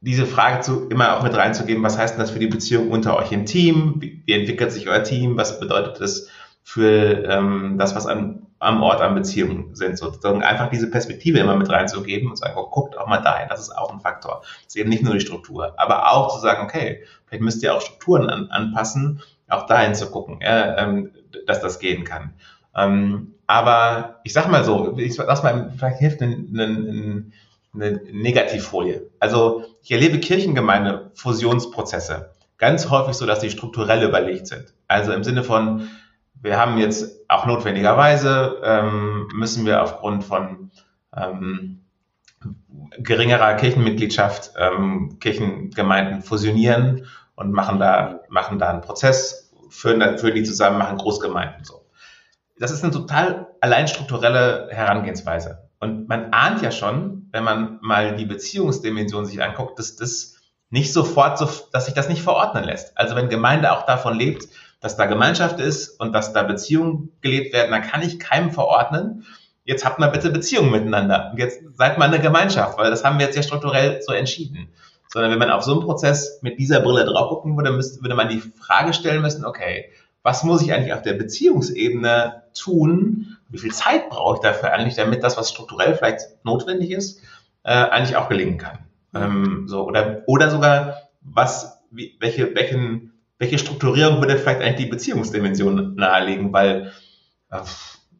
diese Frage zu immer auch mit reinzugeben, was heißt denn das für die Beziehung unter euch im Team? Wie, wie entwickelt sich euer Team? Was bedeutet das für ähm, das, was an am Ort an Beziehungen sind, sozusagen einfach diese Perspektive immer mit reinzugeben und sagen, oh, guckt auch mal dahin, das ist auch ein Faktor. Das ist eben nicht nur die Struktur, aber auch zu sagen, okay, vielleicht müsst ihr auch Strukturen an, anpassen, auch dahin zu gucken, ja, ähm, dass das gehen kann. Ähm, aber ich sag mal so, ich lass mal, vielleicht hilft eine, eine, eine Negativfolie. Also ich erlebe Kirchengemeinde Fusionsprozesse ganz häufig so, dass die strukturell überlegt sind. Also im Sinne von, wir haben jetzt auch notwendigerweise, ähm, müssen wir aufgrund von ähm, geringerer Kirchenmitgliedschaft ähm, Kirchengemeinden fusionieren und machen da, machen da einen Prozess, führen, führen die zusammen, machen Großgemeinden so. Das ist eine total allein strukturelle Herangehensweise. Und man ahnt ja schon, wenn man mal die Beziehungsdimension sich anguckt, dass das nicht sofort so, dass sich das nicht verordnen lässt. Also wenn Gemeinde auch davon lebt, dass da Gemeinschaft ist und dass da Beziehungen gelebt werden, dann kann ich keinem verordnen, jetzt habt mal bitte Beziehungen miteinander. Und jetzt seid mal eine Gemeinschaft, weil das haben wir jetzt ja strukturell so entschieden. Sondern wenn man auf so einen Prozess mit dieser Brille drauf gucken würde, müsste, würde man die Frage stellen müssen, okay, was muss ich eigentlich auf der Beziehungsebene tun? Wie viel Zeit brauche ich dafür eigentlich, damit das, was strukturell vielleicht notwendig ist, äh, eigentlich auch gelingen kann? Ähm, so, oder, oder sogar, was, wie, welche, welchen welche Strukturierung würde vielleicht eigentlich die Beziehungsdimension nahelegen? Weil äh,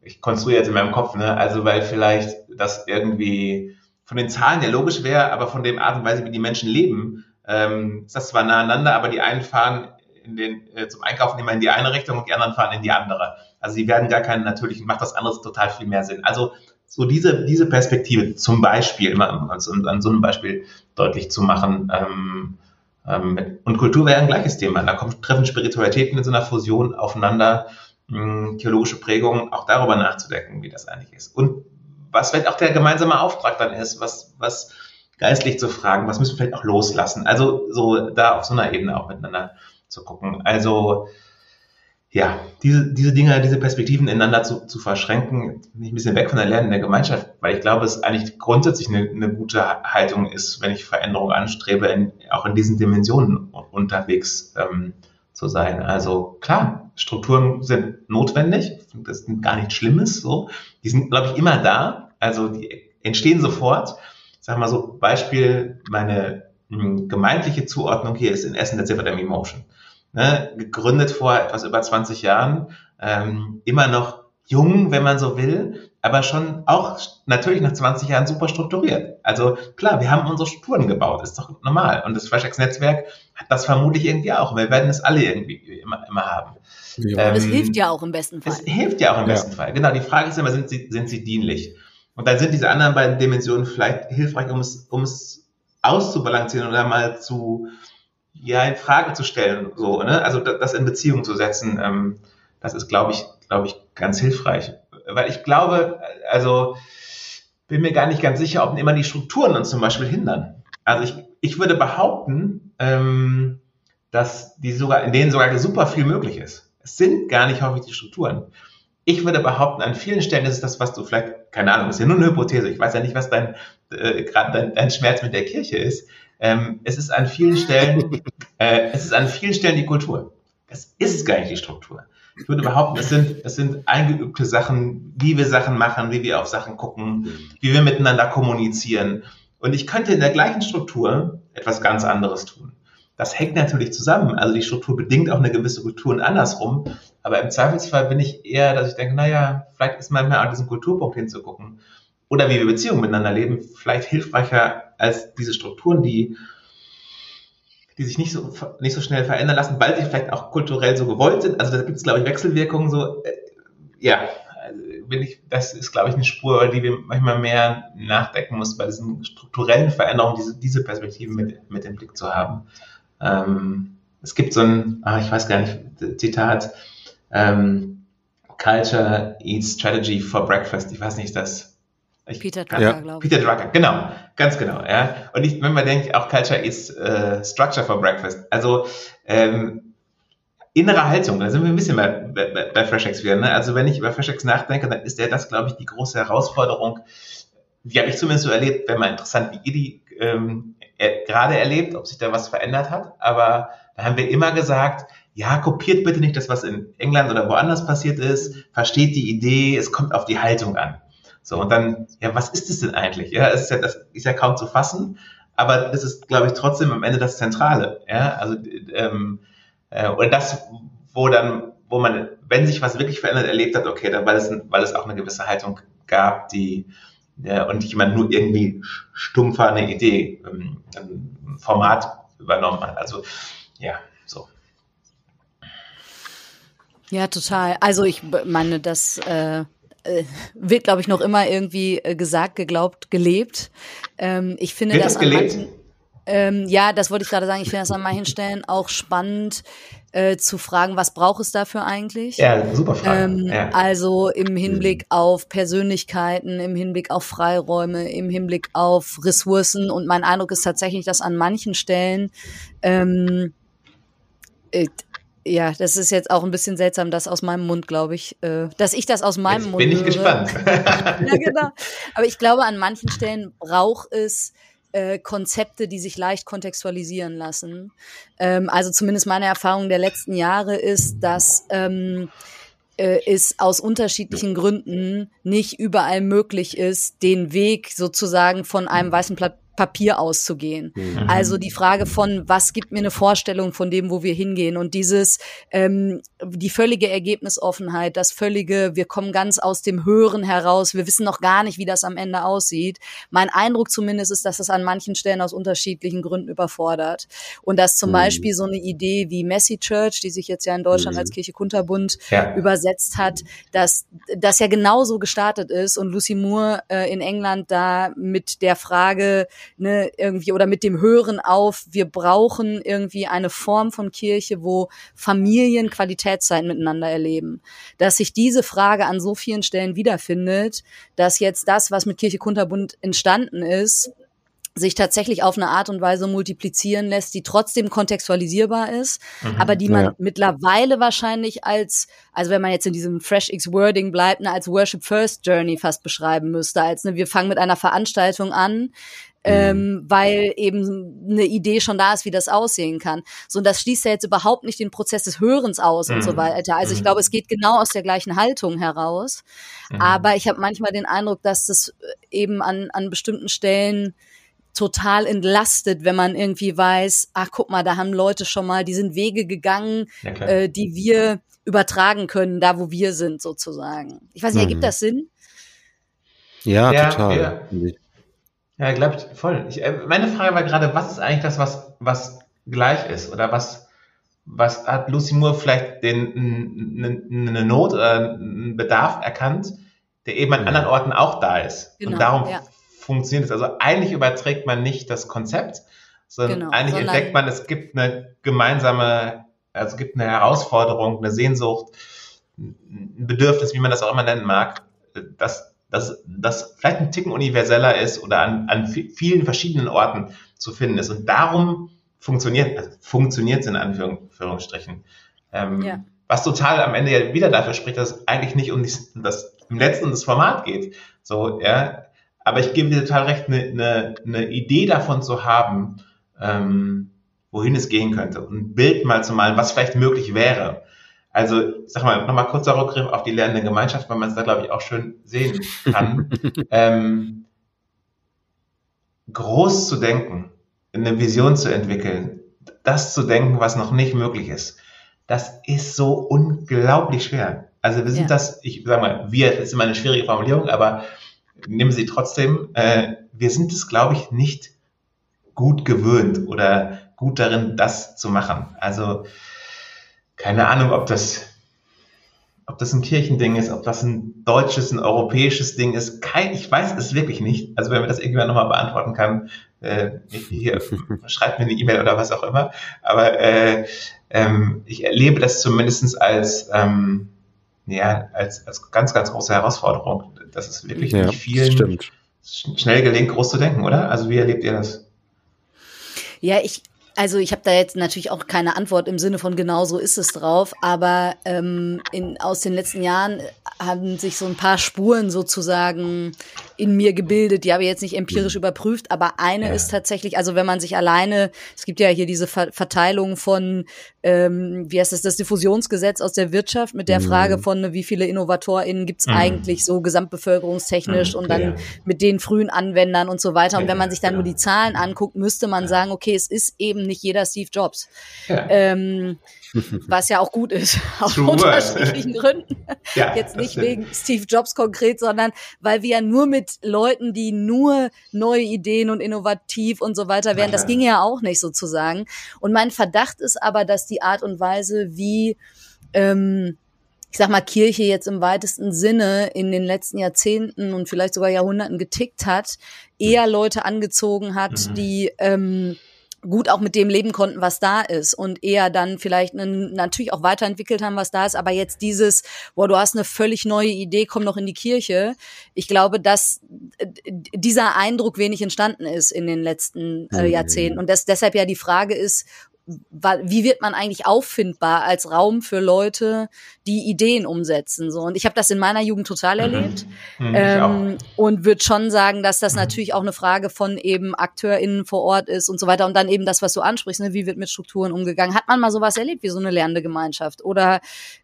ich konstruiere jetzt in meinem Kopf, ne? also weil vielleicht das irgendwie von den Zahlen ja logisch wäre, aber von der Art und Weise, wie die Menschen leben, ähm, ist das zwar naheinander, aber die einen fahren in den, äh, zum Einkaufen immer in die eine Richtung und die anderen fahren in die andere. Also sie werden gar keinen natürlichen, macht das anderes total viel mehr Sinn. Also so diese, diese Perspektive zum Beispiel, immer an, an so einem Beispiel deutlich zu machen, Ähm, und Kultur wäre ein gleiches Thema. Da kommt, treffen Spiritualitäten in so einer Fusion aufeinander, theologische Prägungen, auch darüber nachzudenken, wie das eigentlich ist. Und was vielleicht auch der gemeinsame Auftrag dann ist, was, was geistlich zu fragen, was müssen wir vielleicht auch loslassen. Also so da auf so einer Ebene auch miteinander zu gucken. Also ja, diese, diese Dinge, diese Perspektiven ineinander zu, zu verschränken, nicht ein bisschen weg von der Lernen der Gemeinschaft, weil ich glaube, es eigentlich grundsätzlich eine, eine gute Haltung ist, wenn ich Veränderung anstrebe, in, auch in diesen Dimensionen unterwegs ähm, zu sein. Also klar, Strukturen sind notwendig, das ist gar nichts Schlimmes, so. Die sind, glaube ich, immer da, also die entstehen sofort. Sag mal so, Beispiel, meine mh, hm, gemeindliche Zuordnung hier ist in Essen der Ziffer Emotion ne, gegründet vor etwas über 20 Jahren, ähm, immer noch jung, wenn man so will, aber schon auch natürlich nach 20 Jahren super strukturiert. Also klar, wir haben unsere Strukturen gebaut, ist doch normal. Und das FreshX-Netzwerk hat das vermutlich irgendwie auch. Wir werden es alle irgendwie immer, immer haben. Ja. Ähm, das hilft ja auch im besten Fall. Es hilft ja auch im ja. besten Fall. Genau, die Frage ist immer, sind sie, sind sie dienlich? Und dann sind diese anderen beiden Dimensionen vielleicht hilfreich, um es, um es auszubalancieren oder mal zu, ja in Frage zu stellen, so, ne? Also das in Beziehung zu setzen, ähm, das ist, glaube ich, glaube ich, ganz hilfreich. Weil ich glaube, also bin mir gar nicht ganz sicher, ob immer die Strukturen uns zum Beispiel hindern. Also ich, ich würde behaupten, ähm, dass die sogar, in denen sogar super viel möglich ist. Es sind gar nicht häufig die Strukturen. Ich würde behaupten, an vielen Stellen ist es das, was du vielleicht, keine Ahnung, ist ja nur eine Hypothese. Ich weiß ja nicht, was dein, äh, gerade dein, dein Schmerz mit der Kirche ist. Ähm, es ist an vielen Stellen, äh, es ist an vielen Stellen die Kultur. Es ist gar nicht die Struktur. Ich würde behaupten, es sind, es sind eingeübte Sachen, wie wir Sachen machen, wie wir auf Sachen gucken, wie wir miteinander kommunizieren. Und ich könnte in der gleichen Struktur etwas ganz anderes tun. Das hängt natürlich zusammen. Also die Struktur bedingt auch eine gewisse Kultur und andersrum. Aber im Zweifelsfall bin ich eher, dass ich denke, naja, vielleicht ist manchmal an diesem Kulturpunkt hinzugucken oder wie wir Beziehungen miteinander leben, vielleicht hilfreicher als diese Strukturen, die, die sich nicht so, nicht so schnell verändern lassen, weil sie vielleicht auch kulturell so gewollt sind. Also da gibt es, glaube ich, Wechselwirkungen so. Äh, ja, also bin ich, das ist, glaube ich, eine Spur, die wir manchmal mehr nachdenken muss, bei diesen strukturellen Veränderungen, diese, diese Perspektiven mit, mit im Blick zu haben. Ähm, es gibt so ein, ah, ich weiß gar nicht, Zitat, ähm, Culture eats strategy for breakfast. Ich weiß nicht, das ich, Peter Drucker, ja. glaube ich. Peter Drucker, genau, ganz genau. Ja. Und ich, wenn man denkt, auch Culture is uh, Structure for Breakfast. Also ähm, innere Haltung, da sind wir ein bisschen bei, bei, bei FreshX wieder. Ne? Also wenn ich über FreshX nachdenke, dann ist ja das, glaube ich, die große Herausforderung. Die habe ich zumindest so erlebt, wenn man interessant, wie ihr die ähm, er, gerade erlebt, ob sich da was verändert hat. Aber da haben wir immer gesagt, ja, kopiert bitte nicht das, was in England oder woanders passiert ist, versteht die Idee, es kommt auf die Haltung an. So, und dann, ja, was ist es denn eigentlich? Ja, ist ja, das ist ja kaum zu fassen, aber das ist, glaube ich, trotzdem am Ende das Zentrale. Ja, also, ähm, äh, und das, wo dann, wo man, wenn sich was wirklich verändert, erlebt hat, okay, dann, weil es, weil es auch eine gewisse Haltung gab, die, ja, und nicht jemand nur irgendwie stumpfer eine Idee, ähm, ein Format übernommen hat. Also, ja, so. Ja, total. Also ich meine, das äh, äh, wird, glaube ich, noch immer irgendwie äh, gesagt, geglaubt, gelebt. Ähm, ich finde wird das an manchen, ähm, ja, das wollte ich gerade sagen. Ich finde das an manchen Stellen auch spannend äh, zu fragen, was braucht es dafür eigentlich? Ja, super Frage. Ähm, ja. Also im Hinblick mhm. auf Persönlichkeiten, im Hinblick auf Freiräume, im Hinblick auf Ressourcen. Und mein Eindruck ist tatsächlich, dass an manchen Stellen ähm, äh, ja, das ist jetzt auch ein bisschen seltsam, das aus meinem Mund, glaube ich, äh, dass ich das aus meinem jetzt Mund bin ich höre. gespannt. ja, genau. Aber ich glaube, an manchen Stellen braucht es äh, Konzepte, die sich leicht kontextualisieren lassen. Ähm, also zumindest meine Erfahrung der letzten Jahre ist, dass ähm, äh, es aus unterschiedlichen Gründen nicht überall möglich ist, den Weg sozusagen von einem weißen Blatt Papier auszugehen. Mhm. Also die Frage von, was gibt mir eine Vorstellung von dem, wo wir hingehen und dieses, ähm, die völlige Ergebnisoffenheit, das völlige, wir kommen ganz aus dem Hören heraus, wir wissen noch gar nicht, wie das am Ende aussieht. Mein Eindruck zumindest ist, dass das an manchen Stellen aus unterschiedlichen Gründen überfordert und dass zum mhm. Beispiel so eine Idee wie Messy Church, die sich jetzt ja in Deutschland mhm. als Kirche Kunterbund ja. übersetzt hat, dass das ja genauso gestartet ist und Lucy Moore äh, in England da mit der Frage ne, irgendwie oder mit dem Hören auf, wir brauchen irgendwie eine Form von Kirche, wo Familien Qualitätszeit miteinander erleben. Dass sich diese Frage an so vielen Stellen wiederfindet, dass jetzt das, was mit Kirche Kunterbund entstanden ist, sich tatsächlich auf eine Art und Weise multiplizieren lässt, die trotzdem kontextualisierbar ist, mhm, aber die man ja. mittlerweile wahrscheinlich als, also wenn man jetzt in diesem Fresh X Wording bleibt, ne, als Worship First Journey fast beschreiben müsste, als ne, wir fangen mit einer Veranstaltung an, ähm, mhm. weil eben eine Idee schon da ist, wie das aussehen kann. So, und das schließt ja jetzt überhaupt nicht den Prozess des Hörens aus mhm. und so mhm. weiter. Also ich mhm. glaube, es geht genau aus der gleichen Haltung heraus. Mhm. Aber ich habe manchmal den Eindruck, dass das eben an, an bestimmten Stellen total entlastet, wenn man irgendwie weiß, ach guck mal, da haben Leute schon mal, die sind Wege gegangen, ja, äh, die wir übertragen können, da wo wir sind sozusagen. Ich weiß nicht, mhm. ergibt das Sinn? Ja, ja total. Ja, ja glaube ich, voll. Ich, äh, meine Frage war gerade, was ist eigentlich das, was, was gleich ist? Oder was, was hat Lucy Moore vielleicht den, eine Not oder einen Bedarf erkannt, der eben an anderen Orten auch da ist? Genau, und darum ja funktioniert es. Also eigentlich überträgt man nicht das Konzept, sondern genau, eigentlich sondern entdeckt man, es gibt eine gemeinsame, also es gibt eine Herausforderung, eine Sehnsucht, ein Bedürfnis, wie man das auch immer nennen mag, das, das, das vielleicht ein Ticken universeller ist oder an, an vielen verschiedenen Orten zu finden ist. Und darum funktioniert, also funktioniert es in Anführungsstrichen. Ähm, ja. Was total am Ende ja wieder dafür spricht, dass es eigentlich nicht um das, im letzten um das Format geht. So, ja, aber ich gebe dir total recht, eine, eine, eine Idee davon zu haben, ähm, wohin es gehen könnte und ein Bild mal zu malen, was vielleicht möglich wäre. Also, sag mal, nochmal kurzer Rückgriff auf die lernende Gemeinschaft, weil man es da, glaube ich, auch schön sehen kann. ähm, groß zu denken, eine Vision zu entwickeln, das zu denken, was noch nicht möglich ist, das ist so unglaublich schwer. Also wir sind ja. das, ich sag mal, wir, das ist immer eine schwierige Formulierung, aber nehmen Sie trotzdem, äh, wir sind es, glaube ich, nicht gut gewöhnt oder gut darin, das zu machen. Also keine Ahnung, ob das, ob das ein Kirchending ist, ob das ein deutsches, ein europäisches Ding ist. Kein, ich weiß es wirklich nicht. Also wenn mir das irgendjemand nochmal beantworten kann, äh, hier, schreibt mir eine E-Mail oder was auch immer. Aber äh, ähm, ich erlebe das zumindest als ähm, ja, als, als ganz, ganz große Herausforderung. Das ist wirklich ja, nicht vielen stimmt. schnell gelingt, groß zu denken, oder? Also wie erlebt ihr das? Ja, ich, also ich habe da jetzt natürlich auch keine Antwort im Sinne von genau so ist es drauf, aber ähm, in, aus den letzten Jahren haben sich so ein paar Spuren sozusagen in mir gebildet. Die habe ich jetzt nicht empirisch mhm. überprüft, aber eine ja. ist tatsächlich, also wenn man sich alleine, es gibt ja hier diese Ver Verteilung von, ähm, wie heißt das, das Diffusionsgesetz aus der Wirtschaft mit der mhm. Frage von, wie viele InnovatorInnen gibt's mhm. eigentlich so gesamtbevölkerungstechnisch mhm. und dann ja. mit den frühen Anwendern und so weiter. Und wenn man sich dann nur die Zahlen anguckt, müsste man sagen, okay, es ist eben nicht jeder Steve Jobs. Ähm, was ja auch gut ist, aus True. unterschiedlichen Gründen. Ja, Jetzt nicht wegen Steve Jobs konkret, sondern weil wir ja nur mit Leuten, die nur neue Ideen und innovativ und so weiter wären, das ging ja auch nicht sozusagen. Und mein Verdacht ist aber, dass die Art und Weise, wie ähm, ich sag mal, Kirche jetzt im weitesten Sinne in den letzten Jahrzehnten und vielleicht sogar Jahrhunderten getickt hat, eher Leute angezogen hat, mhm. die ähm, gut auch mit dem leben konnten, was da ist und eher dann vielleicht einen, natürlich auch weiterentwickelt haben, was da ist, aber jetzt dieses, boah, du hast eine völlig neue Idee, komm noch in die Kirche. Ich glaube, dass äh, dieser Eindruck wenig entstanden ist in den letzten äh, mhm. Jahrzehnten und das, deshalb ja die Frage ist, wie wird man eigentlich auffindbar als Raum für Leute, die Ideen umsetzen? So und ich habe das in meiner Jugend total mhm. erlebt mhm. ähm, und würde schon sagen, dass das mhm. natürlich auch eine Frage von eben AkteurInnen vor Ort ist und so weiter und dann eben das, was du ansprichst, ne? wie wird mit Strukturen umgegangen? Hat man mal sowas erlebt wie so eine lernende Gemeinschaft oder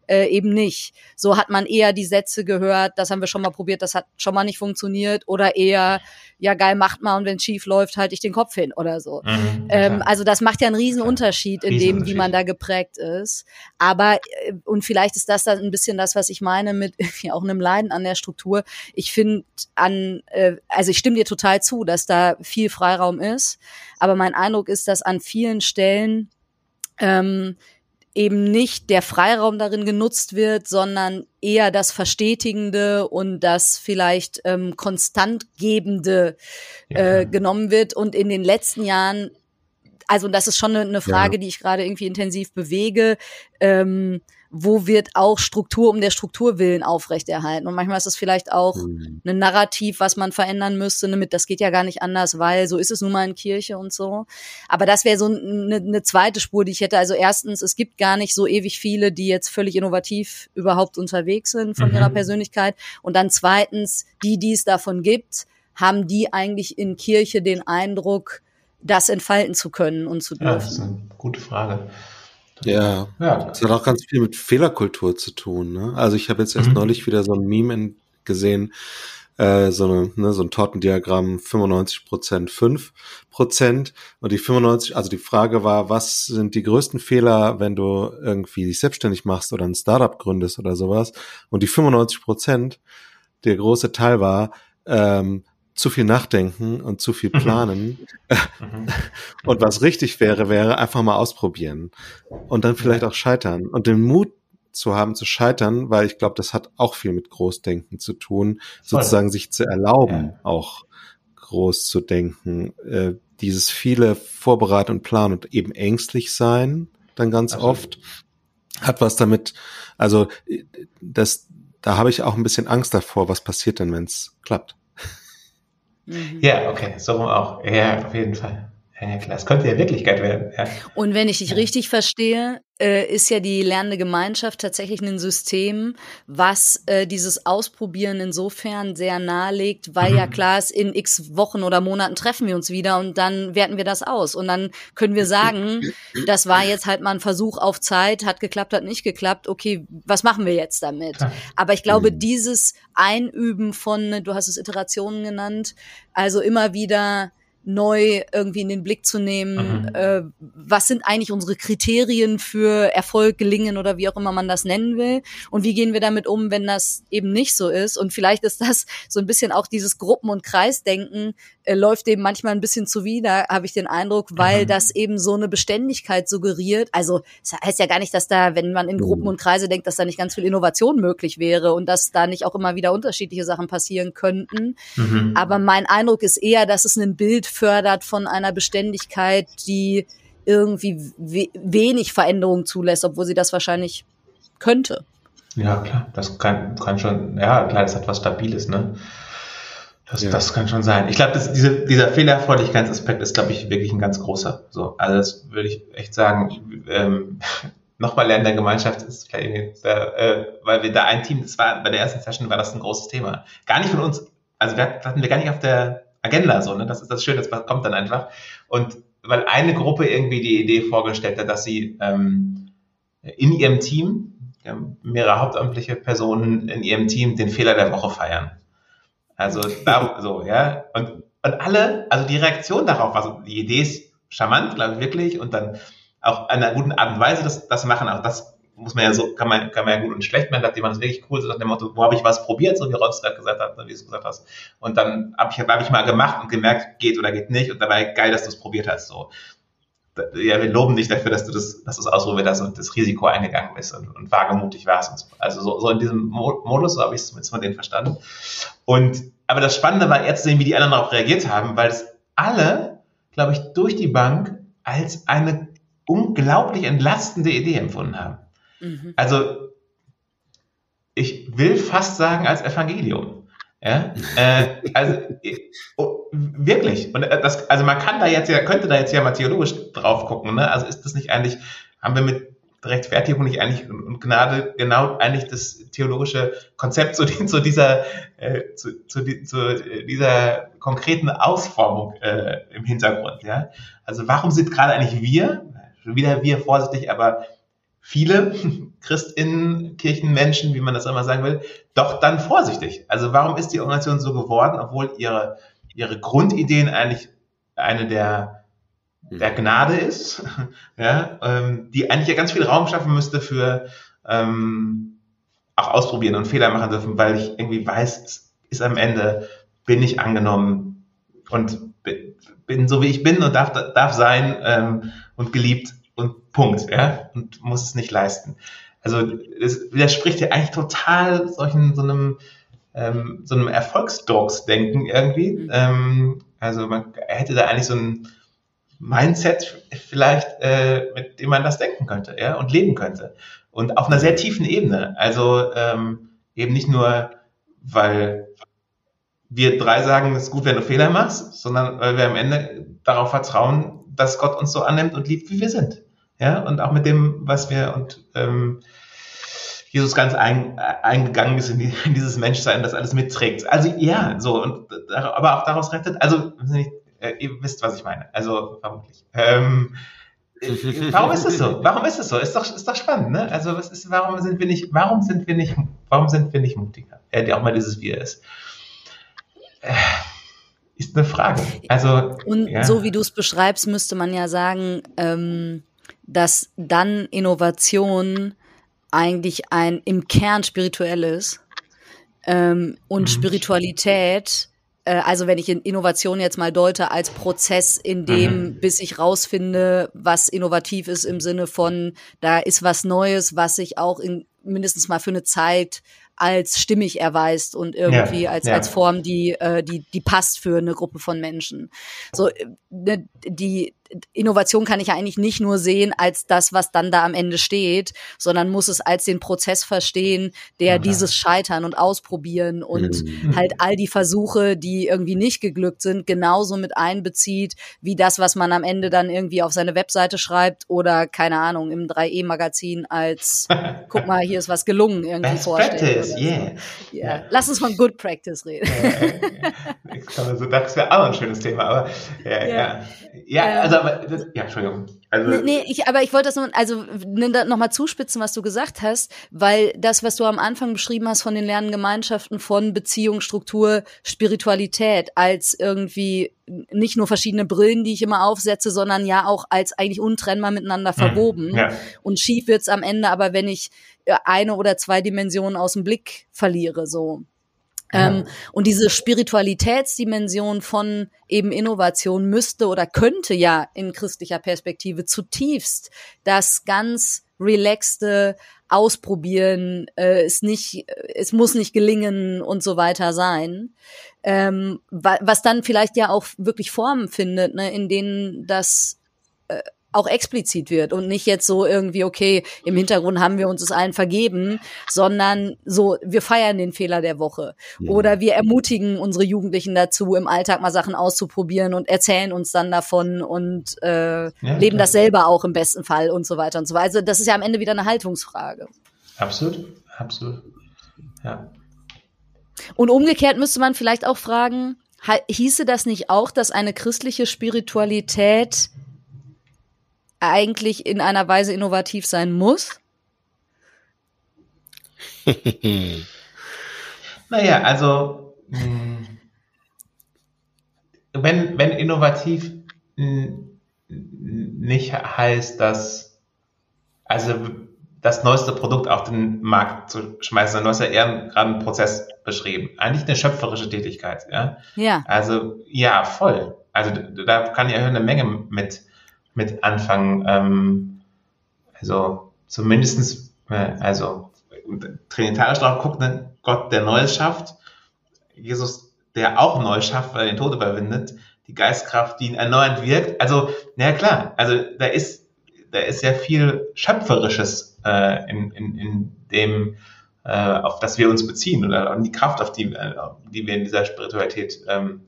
äh, eben nicht? So hat man eher die Sätze gehört, das haben wir schon mal probiert, das hat schon mal nicht funktioniert oder eher ja geil macht mal und wenn schief läuft, halte ich den Kopf hin oder so. Mhm, ähm, also das macht ja einen riesen Unterschied in dem, wie man da geprägt ist. Aber äh, und vielleicht ist das dann ein bisschen das, was ich meine mit ja, auch einem Leiden an der Struktur. Ich finde an, äh, also ich stimme dir total zu, dass da viel Freiraum ist. Aber mein Eindruck ist, dass an vielen Stellen ähm, eben nicht der Freiraum darin genutzt wird, sondern eher das Verstetigende und das vielleicht ähm, konstant Gebende äh, genommen wird. Und in den letzten Jahren, also das ist schon eine, Frage, ja. die ich gerade irgendwie intensiv bewege. Ähm, wo wird auch Struktur um der Struktur willen aufrechterhalten. Und manchmal ist es vielleicht auch mhm. ein Narrativ, was man verändern müsste, damit das geht ja gar nicht anders, weil so ist es nun mal in Kirche und so. Aber das wäre so eine, eine zweite Spur, die ich hätte. Also erstens, es gibt gar nicht so ewig viele, die jetzt völlig innovativ überhaupt unterwegs sind von mhm. ihrer Persönlichkeit. Und dann zweitens, die, die es davon gibt, haben die eigentlich in Kirche den Eindruck, das entfalten zu können und zu dürfen? Ja, das ist eine gute Frage. Ja, ja, das hat auch ganz viel mit Fehlerkultur zu tun. Ne? Also ich habe jetzt erst mhm. neulich wieder so ein Meme gesehen, äh, so, eine, ne, so ein Tortendiagramm 95 Prozent, 5 Prozent. Und die 95, also die Frage war, was sind die größten Fehler, wenn du irgendwie dich selbstständig machst oder ein Startup gründest oder sowas? Und die 95 Prozent, der große Teil war, ähm, zu viel nachdenken und zu viel mhm. planen. Mhm. und was richtig wäre, wäre einfach mal ausprobieren und dann vielleicht auch scheitern und den Mut zu haben zu scheitern, weil ich glaube, das hat auch viel mit Großdenken zu tun, Voll. sozusagen sich zu erlauben, ja. auch groß zu denken, äh, dieses viele Vorbereiten und Planen und eben ängstlich sein, dann ganz also. oft, hat was damit, also das, da habe ich auch ein bisschen Angst davor, was passiert denn, wenn es klappt. Mhm. Ja, okay, so auch. Ja, auf jeden Fall. Ja, klar, es könnte ja Wirklichkeit werden. Ja. Und wenn ich dich ja. richtig verstehe, äh, ist ja die lernende Gemeinschaft tatsächlich ein System, was äh, dieses Ausprobieren insofern sehr nahelegt, weil mhm. ja klar ist, in x Wochen oder Monaten treffen wir uns wieder und dann werten wir das aus. Und dann können wir sagen, das war jetzt halt mal ein Versuch auf Zeit, hat geklappt, hat nicht geklappt, okay, was machen wir jetzt damit? Aber ich glaube, mhm. dieses Einüben von, du hast es Iterationen genannt, also immer wieder neu irgendwie in den Blick zu nehmen. Mhm. Äh, was sind eigentlich unsere Kriterien für Erfolg, Gelingen oder wie auch immer man das nennen will? Und wie gehen wir damit um, wenn das eben nicht so ist? Und vielleicht ist das so ein bisschen auch dieses Gruppen- und Kreisdenken, äh, läuft dem manchmal ein bisschen zuwider, habe ich den Eindruck, weil mhm. das eben so eine Beständigkeit suggeriert. Also das heißt ja gar nicht, dass da, wenn man in Gruppen und Kreise denkt, dass da nicht ganz viel Innovation möglich wäre und dass da nicht auch immer wieder unterschiedliche Sachen passieren könnten. Mhm. Aber mein Eindruck ist eher, dass es ein Bild fördert von einer Beständigkeit, die irgendwie we wenig Veränderung zulässt, obwohl sie das wahrscheinlich könnte. Ja, klar, das kann, kann schon, ja, klar, das hat was Stabiles, ne? Das, ja. das kann schon sein. Ich glaube, diese, dieser Fehlerfreudigkeitsaspekt ist, glaube ich, wirklich ein ganz großer. So, also das würde ich echt sagen. Ähm, Nochmal lernen der Gemeinschaft ist vielleicht, äh, weil wir da ein Team, das war bei der ersten Session war das ein großes Thema. Gar nicht von uns, also wir hatten wir gar nicht auf der Agenda so, ne? Das ist das Schöne, das kommt dann einfach. Und weil eine Gruppe irgendwie die Idee vorgestellt hat, dass sie ähm, in ihrem Team, mehrere hauptamtliche Personen in ihrem Team den Fehler der Woche feiern. Also da, so, ja. Und, und alle, also die Reaktion darauf war so, die Idee ist charmant, glaube ich wirklich, und dann auch in einer guten Art und Weise das, das machen. Auch das muss man ja so, kann man, kann man ja gut und schlecht machen, nachdem man es wirklich cool, so nach dem Motto, wo habe ich was probiert, so wie Rolf gerade gesagt hat, wie du es gesagt hast. Und dann habe ich, hab ich mal gemacht und gemerkt, geht oder geht nicht. Und dabei geil, dass du es probiert hast. So ja, wir loben dich dafür, dass du das, dass du es ausprobiert hast und das Risiko eingegangen bist und, und wagemutig warst. Und so. Also so, so in diesem Modus, so habe ich es zumindest von denen verstanden. Und aber das Spannende war eher zu sehen, wie die anderen darauf reagiert haben, weil es alle, glaube ich, durch die Bank als eine unglaublich entlastende Idee empfunden haben. Mhm. Also ich will fast sagen als Evangelium. Ja, äh, also oh, wirklich. Und äh, das, also man kann da jetzt ja, könnte da jetzt ja mal theologisch drauf gucken. Ne? Also ist das nicht eigentlich, haben wir mit Rechtfertigung nicht eigentlich und Gnade genau eigentlich das theologische Konzept zu, zu dieser äh, zu, zu, zu, dieser konkreten Ausformung äh, im Hintergrund. Ja, also warum sind gerade eigentlich wir, wieder wir vorsichtig, aber viele Christinnen, Kirchenmenschen, wie man das immer sagen will, doch dann vorsichtig. Also warum ist die Organisation so geworden, obwohl ihre, ihre Grundideen eigentlich eine der, der Gnade ist, ja, ähm, die eigentlich ja ganz viel Raum schaffen müsste für ähm, auch ausprobieren und Fehler machen dürfen, weil ich irgendwie weiß, es ist am Ende, bin ich angenommen und bin so wie ich bin und darf, darf sein ähm, und geliebt und Punkt, ja, und muss es nicht leisten. Also es widerspricht ja eigentlich total solchen so einem ähm, so einem Erfolgsdrucksdenken irgendwie. Mhm. Ähm, also man hätte da eigentlich so ein Mindset vielleicht, äh, mit dem man das denken könnte, ja, und leben könnte. Und auf einer sehr tiefen Ebene. Also ähm, eben nicht nur, weil wir drei sagen, es ist gut, wenn du Fehler machst, sondern weil wir am Ende darauf vertrauen, dass Gott uns so annimmt und liebt, wie wir sind. Ja, und auch mit dem, was wir und ähm, Jesus ganz ein, eingegangen ist in, die, in, dieses Menschsein, das alles mitträgt. Also ja, so und aber auch daraus rettet. Also äh, ihr wisst, was ich meine. Also vermutlich. Ähm, warum ist es so? Warum ist es so? Ist doch, ist doch spannend, ne? Also was ist, warum sind wir nicht, warum sind wir nicht, warum sind wir nicht mutiger? Er ja, auch mal dieses Wir ist. Äh, ist eine Frage. Also und ja. so wie du es beschreibst, müsste man ja sagen, ähm, dass dann Innovation eigentlich ein im Kern spirituelles ähm, und mhm. Spiritualität äh, also wenn ich Innovation jetzt mal deute als Prozess, in dem, mhm. bis ich rausfinde, was innovativ ist im Sinne von, da ist was Neues, was sich auch in mindestens mal für eine Zeit als stimmig erweist und irgendwie ja, als, ja. als Form, die, äh, die, die passt für eine Gruppe von Menschen. So, äh, ne, die, Innovation kann ich ja eigentlich nicht nur sehen als das, was dann da am Ende steht, sondern muss es als den Prozess verstehen, der ja. dieses Scheitern und Ausprobieren und mhm. halt all die Versuche, die irgendwie nicht geglückt sind, genauso mit einbezieht, wie das, was man am Ende dann irgendwie auf seine Webseite schreibt oder keine Ahnung, im 3E-Magazin als guck mal, hier ist was gelungen irgendwie Best vorstellt. Practice, yeah. So. yeah. Lass uns von Good Practice reden. Ja, das wäre auch ein schönes Thema, aber ja, ja. ja also aber das, ja, Entschuldigung. Also, nee, ich, aber ich wollte das noch, also nochmal zuspitzen, was du gesagt hast, weil das, was du am Anfang beschrieben hast von den Lerngemeinschaften von Beziehung, Struktur, Spiritualität als irgendwie nicht nur verschiedene Brillen, die ich immer aufsetze, sondern ja auch als eigentlich untrennbar miteinander mhm. verwoben. Ja. Und schief wird's am Ende, aber wenn ich äh, eine oder zwei Dimensionen aus dem Blick verliere, so. Ähm, und diese Spiritualitätsdimension von eben Innovation müsste oder könnte ja in christlicher Perspektive zutiefst das ganz relaxte Ausprobieren, äh, es nicht, es muss nicht gelingen und so weiter sein. Ähm, was dann vielleicht ja auch wirklich Formen findet, ne, in denen das äh, auch explizit wird und nicht jetzt so irgendwie, okay, im Hintergrund haben wir uns es allen vergeben, sondern so, wir feiern den Fehler der Woche. Ja. Oder wir ermutigen unsere Jugendlichen dazu, im Alltag mal Sachen auszuprobieren und erzählen uns dann davon und äh, ja, leben klar. das selber auch im besten Fall und so weiter und so weiter. Also das ist ja am Ende wieder eine Haltungsfrage. Absolut, absolut. Ja. Und umgekehrt müsste man vielleicht auch fragen, hieße das nicht auch, dass eine christliche Spiritualität eigentlich in einer Weise innovativ sein muss? naja, also hm, wenn, wenn innovativ nicht heißt, dass also das neueste Produkt auf den Markt zu schmeißen, dann hast du ja eher gerade einen Prozess beschrieben. Eigentlich eine schöpferische Tätigkeit. Ja. ja. Also ja, voll. Also da kann ja eine Menge mit mit anfangen. Ähm, also zumindestens, äh, also trinitarisch drauf guckt, ne? Gott, der Neues schafft, Jesus, der auch Neues schafft, weil er den Tod überwindet, die Geistkraft, die ihn erneuernd wirkt. Also, na klar, also da ist, da ist ja viel Schöpferisches äh, in, in, in dem, äh, auf das wir uns beziehen oder die Kraft, auf die, äh, die wir in dieser Spiritualität ähm,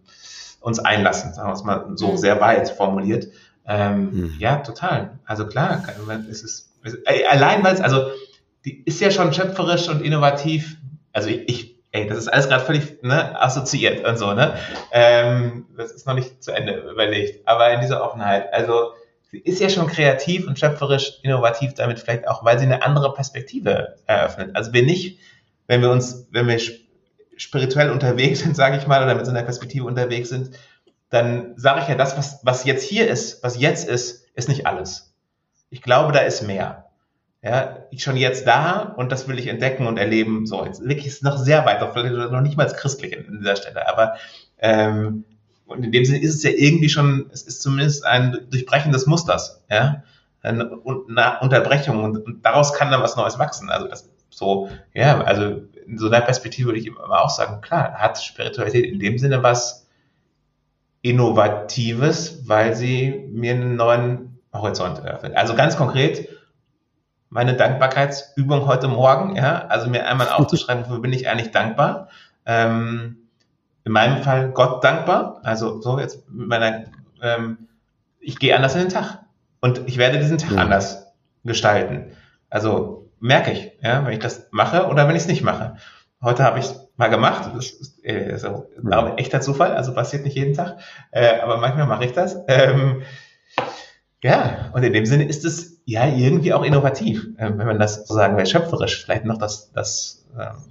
uns einlassen, sagen wir es mal so mhm. sehr weit formuliert. Ähm, mhm. Ja, total. Also klar, es ist, es, äh, allein weil es, also die ist ja schon schöpferisch und innovativ. Also ich, ich ey, das ist alles gerade völlig ne, assoziiert und so, ne? Ähm, das ist noch nicht zu Ende überlegt, aber in dieser Offenheit. Also sie ist ja schon kreativ und schöpferisch innovativ damit vielleicht auch, weil sie eine andere Perspektive eröffnet. Also wir nicht, wenn wir uns, wenn wir spirituell unterwegs sind, sage ich mal, oder mit so einer Perspektive unterwegs sind, dann sage ich ja, das, was, was jetzt hier ist, was jetzt ist, ist nicht alles. Ich glaube, da ist mehr. Ja, ich schon jetzt da und das will ich entdecken und erleben. So, jetzt wirklich ist noch sehr weit, vielleicht noch nicht mal christlich an dieser Stelle, aber ähm, und in dem Sinne ist es ja irgendwie schon, es ist zumindest ein Durchbrechen des Musters. Ja, eine, eine Unterbrechung und, und, daraus kann dann was Neues wachsen. Also das so, ja, also in so einer Perspektive würde ich immer auch sagen, klar, hat Spiritualität in dem Sinne was Innovatives, weil sie mir einen neuen Horizont eröffnet. Also ganz konkret, meine Dankbarkeitsübung heute Morgen, ja, also mir einmal aufzuschreiben, wofür bin ich eigentlich dankbar. Ähm, in meinem Fall Gott dankbar, also so jetzt mit meiner, ähm, ich gehe anders in den Tag und ich werde diesen Tag ja. anders gestalten. Also merke ich, ja, wenn ich das mache oder wenn ich es nicht mache. Heute habe ich es mal gemacht, das ist äh, so, ja. echter Zufall, also passiert nicht jeden Tag, äh, aber manchmal mache ich das. Ähm, ja, und in dem Sinne ist es ja irgendwie auch innovativ, äh, wenn man das so sagen will, schöpferisch. Vielleicht noch das, das ähm,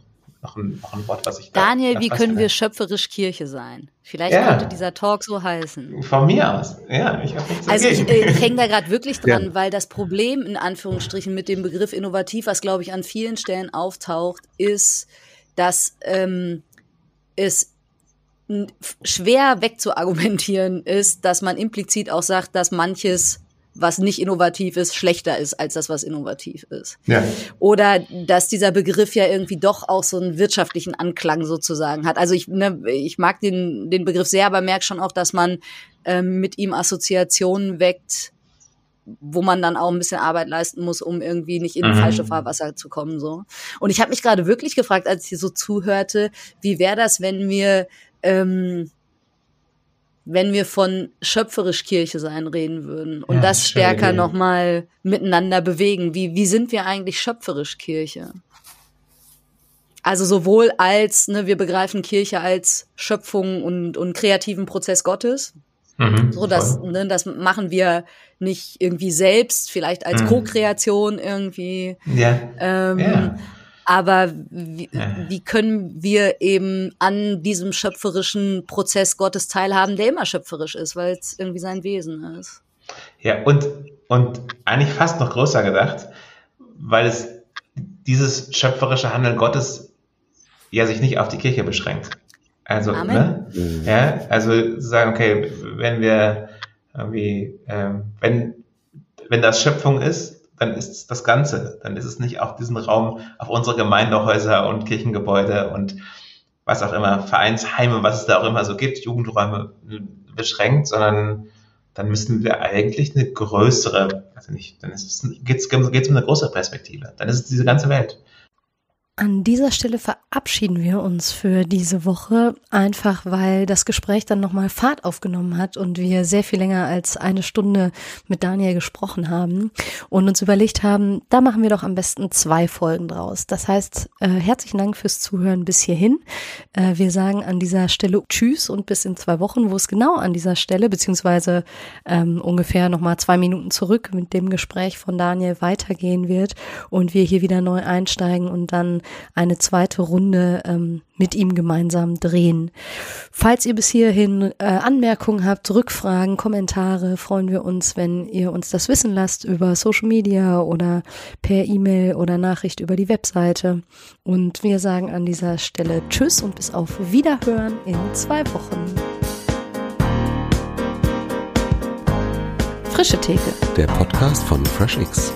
noch, ein, noch ein Wort, was ich Daniel, da, wie können wir schöpferisch Kirche sein? Vielleicht ja. könnte dieser Talk so heißen. Von mir aus, ja. Ich also ich, äh, ich hänge da gerade wirklich dran, ja. weil das Problem in Anführungsstrichen mit dem Begriff innovativ, was glaube ich an vielen Stellen auftaucht, ist, dass ähm, es schwer wegzuargumentieren ist, dass man implizit auch sagt, dass manches was nicht innovativ ist, schlechter ist als das, was innovativ ist. Ja. Oder dass dieser Begriff ja irgendwie doch auch so einen wirtschaftlichen Anklang sozusagen hat. Also ich, ne, ich mag den, den Begriff sehr, aber merke schon auch, dass man ähm, mit ihm Assoziationen weckt, wo man dann auch ein bisschen Arbeit leisten muss, um irgendwie nicht in mhm. falsche Fahrwasser zu kommen. so. Und ich habe mich gerade wirklich gefragt, als ich hier so zuhörte, wie wäre das, wenn wir ähm, wenn wir von schöpferisch Kirche sein reden würden und ja, das stärker nochmal miteinander bewegen. Wie, wie sind wir eigentlich schöpferisch Kirche? Also sowohl als, ne, wir begreifen Kirche als Schöpfung und, und kreativen Prozess Gottes. Mhm, so, das, ne, das machen wir nicht irgendwie selbst, vielleicht als mhm. Co-Kreation irgendwie. Ja. Ähm, ja. Aber wie, wie können wir eben an diesem schöpferischen Prozess Gottes teilhaben, der immer schöpferisch ist, weil es irgendwie sein Wesen ist? Ja, und, und eigentlich fast noch größer gedacht, weil es dieses schöpferische Handeln Gottes ja sich nicht auf die Kirche beschränkt. Also, Amen. ne? Ja, also sagen, okay, wenn wir irgendwie, ähm, wenn, wenn das Schöpfung ist, dann ist es das Ganze. Dann ist es nicht auf diesen Raum, auf unsere Gemeindehäuser und Kirchengebäude und was auch immer, Vereinsheime, was es da auch immer so gibt, Jugendräume beschränkt, sondern dann müssen wir eigentlich eine größere, also nicht, dann geht es um eine größere Perspektive. Dann ist es diese ganze Welt. An dieser Stelle verabschieden wir uns für diese Woche, einfach weil das Gespräch dann nochmal Fahrt aufgenommen hat und wir sehr viel länger als eine Stunde mit Daniel gesprochen haben und uns überlegt haben, da machen wir doch am besten zwei Folgen draus. Das heißt, äh, herzlichen Dank fürs Zuhören bis hierhin. Äh, wir sagen an dieser Stelle Tschüss und bis in zwei Wochen, wo es genau an dieser Stelle, beziehungsweise ähm, ungefähr nochmal zwei Minuten zurück mit dem Gespräch von Daniel weitergehen wird und wir hier wieder neu einsteigen und eine zweite Runde ähm, mit ihm gemeinsam drehen. Falls ihr bis hierhin äh, Anmerkungen habt, Rückfragen, Kommentare, freuen wir uns, wenn ihr uns das wissen lasst über Social Media oder per E-Mail oder Nachricht über die Webseite. Und wir sagen an dieser Stelle Tschüss und bis auf Wiederhören in zwei Wochen. Frische Theke. Der Podcast von FreshX.